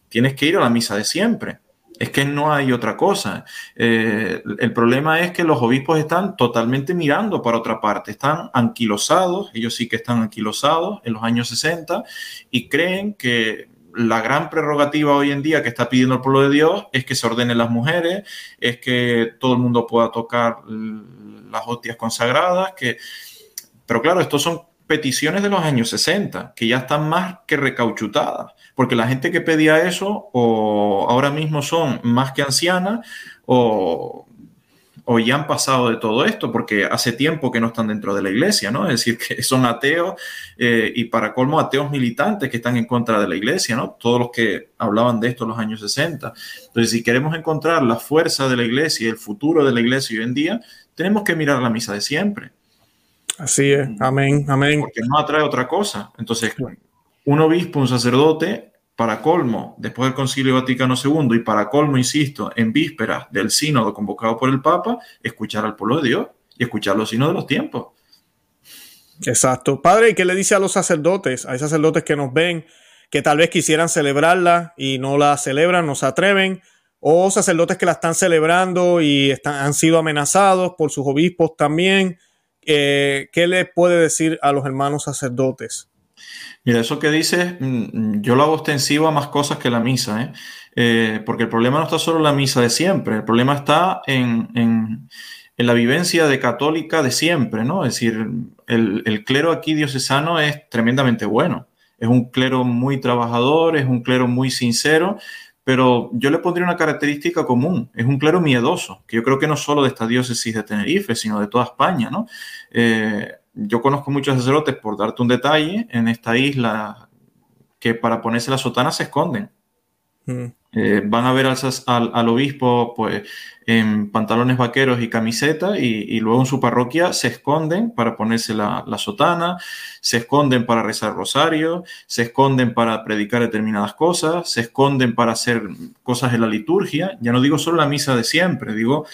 tienes que ir a la misa de siempre. Es que no hay otra cosa. Eh, el problema es que los obispos están totalmente mirando para otra parte, están anquilosados, ellos sí que están anquilosados en los años 60 y creen que la gran prerrogativa hoy en día que está pidiendo el pueblo de Dios es que se ordenen las mujeres, es que todo el mundo pueda tocar las hostias consagradas, que... Pero claro, estos son peticiones de los años 60, que ya están más que recauchutadas, porque la gente que pedía eso o ahora mismo son más que ancianas o o ya han pasado de todo esto, porque hace tiempo que no están dentro de la iglesia, ¿no? Es decir, que son ateos eh, y para colmo ateos militantes que están en contra de la iglesia, ¿no? Todos los que hablaban de esto en los años 60. Entonces, si queremos encontrar la fuerza de la iglesia y el futuro de la iglesia hoy en día, tenemos que mirar la misa de siempre. Así es, amén, amén. Porque no atrae otra cosa. Entonces, un obispo, un sacerdote, para colmo, después del Concilio Vaticano II y para colmo, insisto, en vísperas del sínodo convocado por el Papa, escuchar al pueblo de Dios y escuchar los signos de los tiempos. Exacto. Padre, ¿y qué le dice a los sacerdotes? Hay sacerdotes que nos ven, que tal vez quisieran celebrarla y no la celebran, no se atreven, o sacerdotes que la están celebrando y están, han sido amenazados por sus obispos también. Eh, ¿Qué le puede decir a los hermanos sacerdotes? Mira, eso que dices, mm, yo lo hago extensivo a más cosas que la misa, ¿eh? Eh, porque el problema no está solo en la misa de siempre, el problema está en, en la vivencia de católica de siempre, ¿no? Es decir, el, el clero aquí diocesano es tremendamente bueno. Es un clero muy trabajador, es un clero muy sincero, pero yo le pondría una característica común, es un clero miedoso, que yo creo que no solo de esta diócesis de Tenerife, sino de toda España, ¿no? Eh, yo conozco muchos sacerdotes, por darte un detalle, en esta isla que para ponerse la sotana se esconden. Mm. Eh, van a ver al, al, obispo pues, en pantalones vaqueros y camiseta y, luego en su parroquia se esconden para ponerse la, sotana, se esconden para rezar rosario, se esconden para predicar determinadas cosas, se esconden para hacer cosas en la liturgia. Ya no digo solo la misa de siempre, digo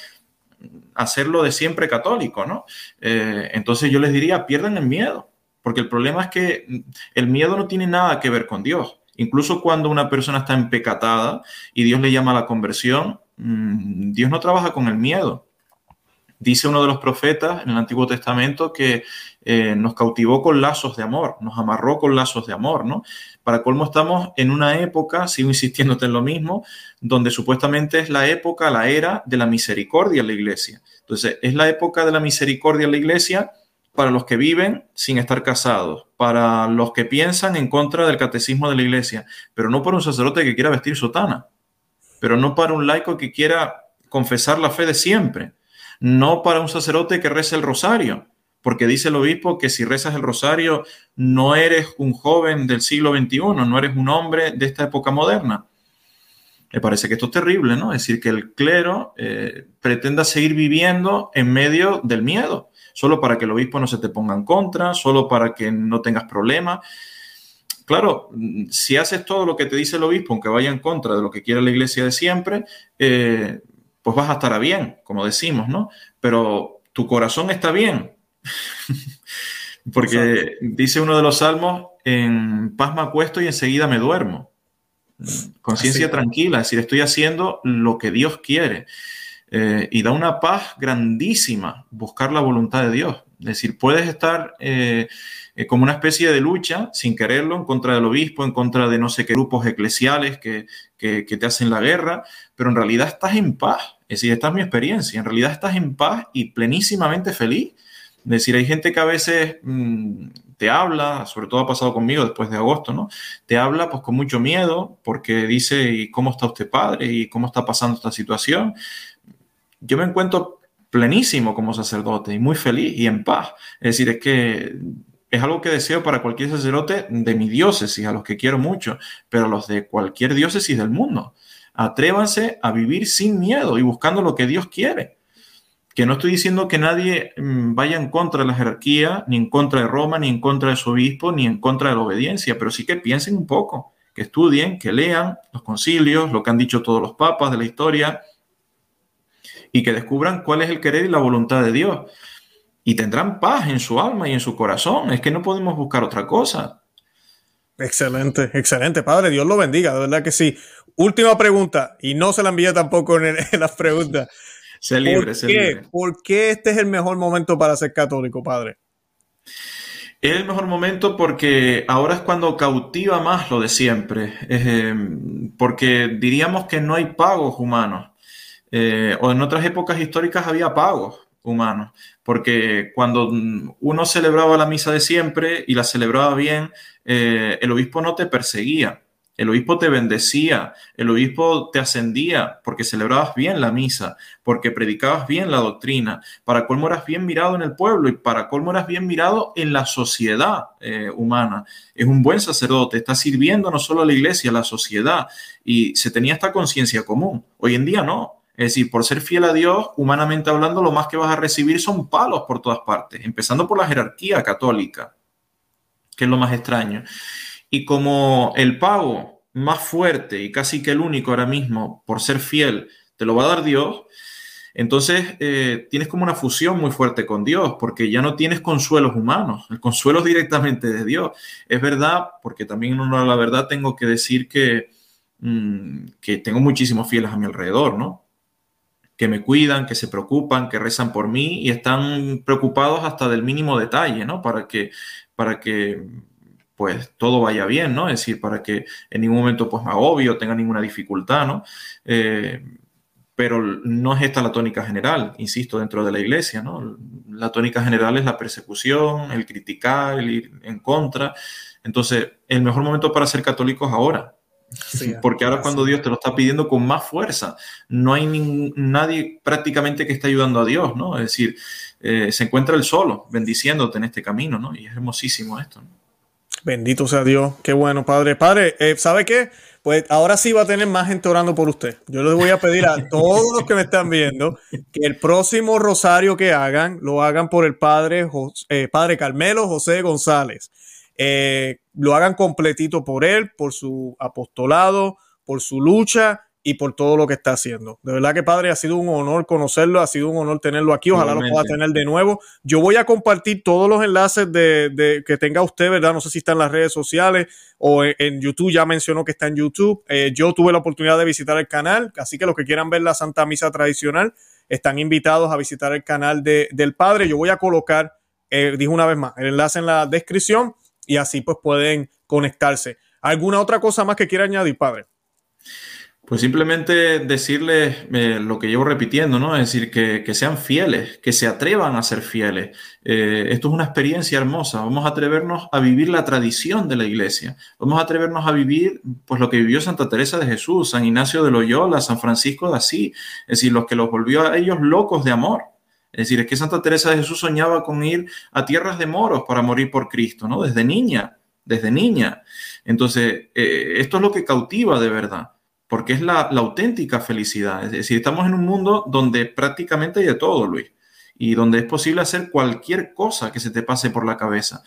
hacerlo de siempre católico, ¿no? Eh, entonces yo les diría, pierdan el miedo, porque el problema es que el miedo no tiene nada que ver con Dios. Incluso cuando una persona está empecatada y Dios le llama a la conversión, mm, Dios no trabaja con el miedo. Dice uno de los profetas en el Antiguo Testamento que eh, nos cautivó con lazos de amor, nos amarró con lazos de amor, ¿no? Para colmo estamos en una época, sigo insistiéndote en lo mismo, donde supuestamente es la época, la era de la misericordia en la iglesia. Entonces, es la época de la misericordia en la iglesia para los que viven sin estar casados, para los que piensan en contra del catecismo de la iglesia, pero no para un sacerdote que quiera vestir sotana, pero no para un laico que quiera confesar la fe de siempre, no para un sacerdote que reza el rosario, porque dice el obispo que si rezas el rosario no eres un joven del siglo XXI, no eres un hombre de esta época moderna. Me parece que esto es terrible, ¿no? Es decir, que el clero eh, pretenda seguir viviendo en medio del miedo solo para que el obispo no se te ponga en contra, solo para que no tengas problemas. Claro, si haces todo lo que te dice el obispo, aunque vaya en contra de lo que quiere la iglesia de siempre, eh, pues vas a estar bien, como decimos, ¿no? Pero tu corazón está bien. Porque dice uno de los salmos, en paz me acuesto y enseguida me duermo. Conciencia tranquila, es decir, estoy haciendo lo que Dios quiere. Eh, y da una paz grandísima buscar la voluntad de Dios. Es decir, puedes estar eh, eh, como una especie de lucha, sin quererlo, en contra del obispo, en contra de no sé qué grupos eclesiales que, te hacen la guerra, pero en realidad estás en paz. Es decir, esta es mi experiencia. En realidad estás en paz y plenísimamente feliz. Es decir, hay gente que a veces mm, te habla, sobre todo ha pasado conmigo después de agosto, ¿no? Te habla pues con mucho miedo porque dice, ¿y cómo está usted padre? ¿Y cómo está pasando esta situación? yo me encuentro plenísimo como sacerdote y muy feliz y en paz. Es decir, es que es algo que deseo para cualquier sacerdote de mi diócesis, a los que quiero mucho, pero a los de cualquier diócesis del mundo. Atrévanse a vivir sin miedo y buscando lo que Dios quiere. Que no estoy diciendo que nadie mm, vaya en contra de la jerarquía, ni en contra de Roma, ni en contra de su obispo, ni en contra de la obediencia, pero sí que piensen un poco, que estudien, que lean los concilios, lo que han dicho todos los papas de la historia, y que descubran cuál es el querer y la voluntad de Dios. Y tendrán paz en su alma y en su corazón. Es que no podemos buscar otra cosa. Excelente, excelente, Padre. Dios lo bendiga, de verdad que sí. Última pregunta, y no se la envía tampoco en, las preguntas. Se libre, se libre. ¿Por qué este es el mejor momento para ser católico, Padre? Es el mejor momento porque ahora es cuando cautiva más lo de siempre. Eh, porque diríamos que no hay pagos humanos. Eh, o en otras épocas históricas había pagos humanos, porque cuando uno celebraba la misa de siempre y la celebraba bien, eh, el obispo no te perseguía, el obispo te bendecía, el obispo te ascendía porque celebrabas bien la misa, porque predicabas bien la doctrina, para colmo eras bien mirado en el pueblo y para colmo eras bien mirado en la sociedad eh, humana. Es un buen sacerdote, está sirviendo no solo a la iglesia, a la sociedad y se tenía esta conciencia común. Hoy en día no. Es decir, por ser fiel a Dios, humanamente hablando, lo más que vas a recibir son palos por todas partes, empezando por la jerarquía católica, que es lo más extraño. Y como el pago más fuerte y casi que el único ahora mismo por ser fiel te lo va a dar Dios, entonces eh, tienes como una fusión muy fuerte con Dios, porque ya no tienes consuelos humanos, el consuelo es directamente de Dios. Es verdad, porque también a la verdad tengo que decir que, mm, que tengo muchísimos fieles a mi alrededor, ¿no? que me cuidan, que se preocupan, que rezan por mí y están preocupados hasta del mínimo detalle, ¿no? Para que, para que pues todo vaya bien, ¿no? Es decir, para que en ningún momento pues me agobio, tenga ninguna dificultad, ¿no? Eh, pero no es esta la tónica general, insisto, dentro de la iglesia, ¿no? La tónica general es la persecución, el criticar, el ir en contra. Entonces, el mejor momento para ser católico es ahora, porque ahora cuando Dios te lo está pidiendo con más fuerza, no hay nadie prácticamente que esté ayudando a Dios, ¿no? Es decir, eh, se encuentra él solo, bendiciéndote en este camino, ¿no? Y es hermosísimo esto, ¿no? Bendito sea Dios, qué bueno, Padre. Padre, eh, ¿sabe qué? Pues ahora sí va a tener más gente orando por usted. Yo les voy a pedir a todos los que me están viendo que el próximo rosario que hagan, lo hagan por el Padre, eh, padre Carmelo José González. Eh, lo hagan completito por él, por su apostolado, por su lucha y por todo lo que está haciendo. De verdad que padre, ha sido un honor conocerlo, ha sido un honor tenerlo aquí, ojalá lo pueda tener de nuevo. Yo voy a compartir todos los enlaces de, que tenga usted, ¿verdad? No sé si está en las redes sociales o en, YouTube, ya mencionó que está en YouTube. Eh, yo tuve la oportunidad de visitar el canal, así que los que quieran ver la Santa Misa tradicional están invitados a visitar el canal de, del Padre. Yo voy a colocar, eh, dijo una vez más, el enlace en la descripción y así pues pueden conectarse. ¿Alguna otra cosa más que quiera añadir, Padre? Pues simplemente decirles eh, lo que llevo repitiendo, ¿no? Es decir, que, sean fieles, que se atrevan a ser fieles. Eh, esto es una experiencia hermosa. Vamos a atrevernos a vivir la tradición de la iglesia. Vamos a atrevernos a vivir pues lo que vivió Santa Teresa de Jesús, San Ignacio de Loyola, San Francisco de Asís. Es decir, los que los volvió a ellos locos de amor. Es decir, es que Santa Teresa de Jesús soñaba con ir a tierras de moros para morir por Cristo, ¿no? Desde niña, desde niña. Entonces, eh, esto es lo que cautiva de verdad porque es la, auténtica felicidad. Es decir, estamos en un mundo donde prácticamente hay de todo, Luis, y donde es posible hacer cualquier cosa que se te pase por la cabeza.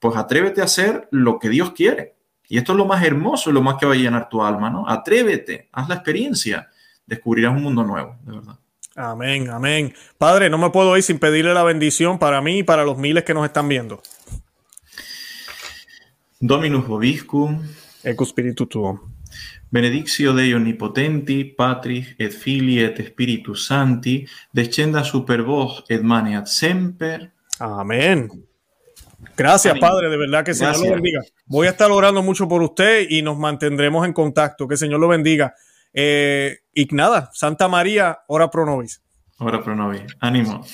Pues atrévete a hacer lo que Dios quiere. Y esto es lo más hermoso y lo más que va a llenar tu alma, ¿no? Atrévete, haz la experiencia, descubrirás un mundo nuevo, de verdad. Amén, amén. Padre, no me puedo ir sin pedirle la bendición para mí y para los miles que nos están viendo. Dominus vobiscum. Eco spiritu tuo. Benedictio Dei Onnipotenti, Patris et Filii et Spiritus Santi, descenda super vos et maneat semper. Amén. Gracias, Padre, de verdad que el Señor lo bendiga. Voy a estar orando mucho por usted y nos mantendremos en contacto. Que el Señor lo bendiga. Eh, y nada, Santa María, ora pro nobis. Ora pro nobis. Ánimo.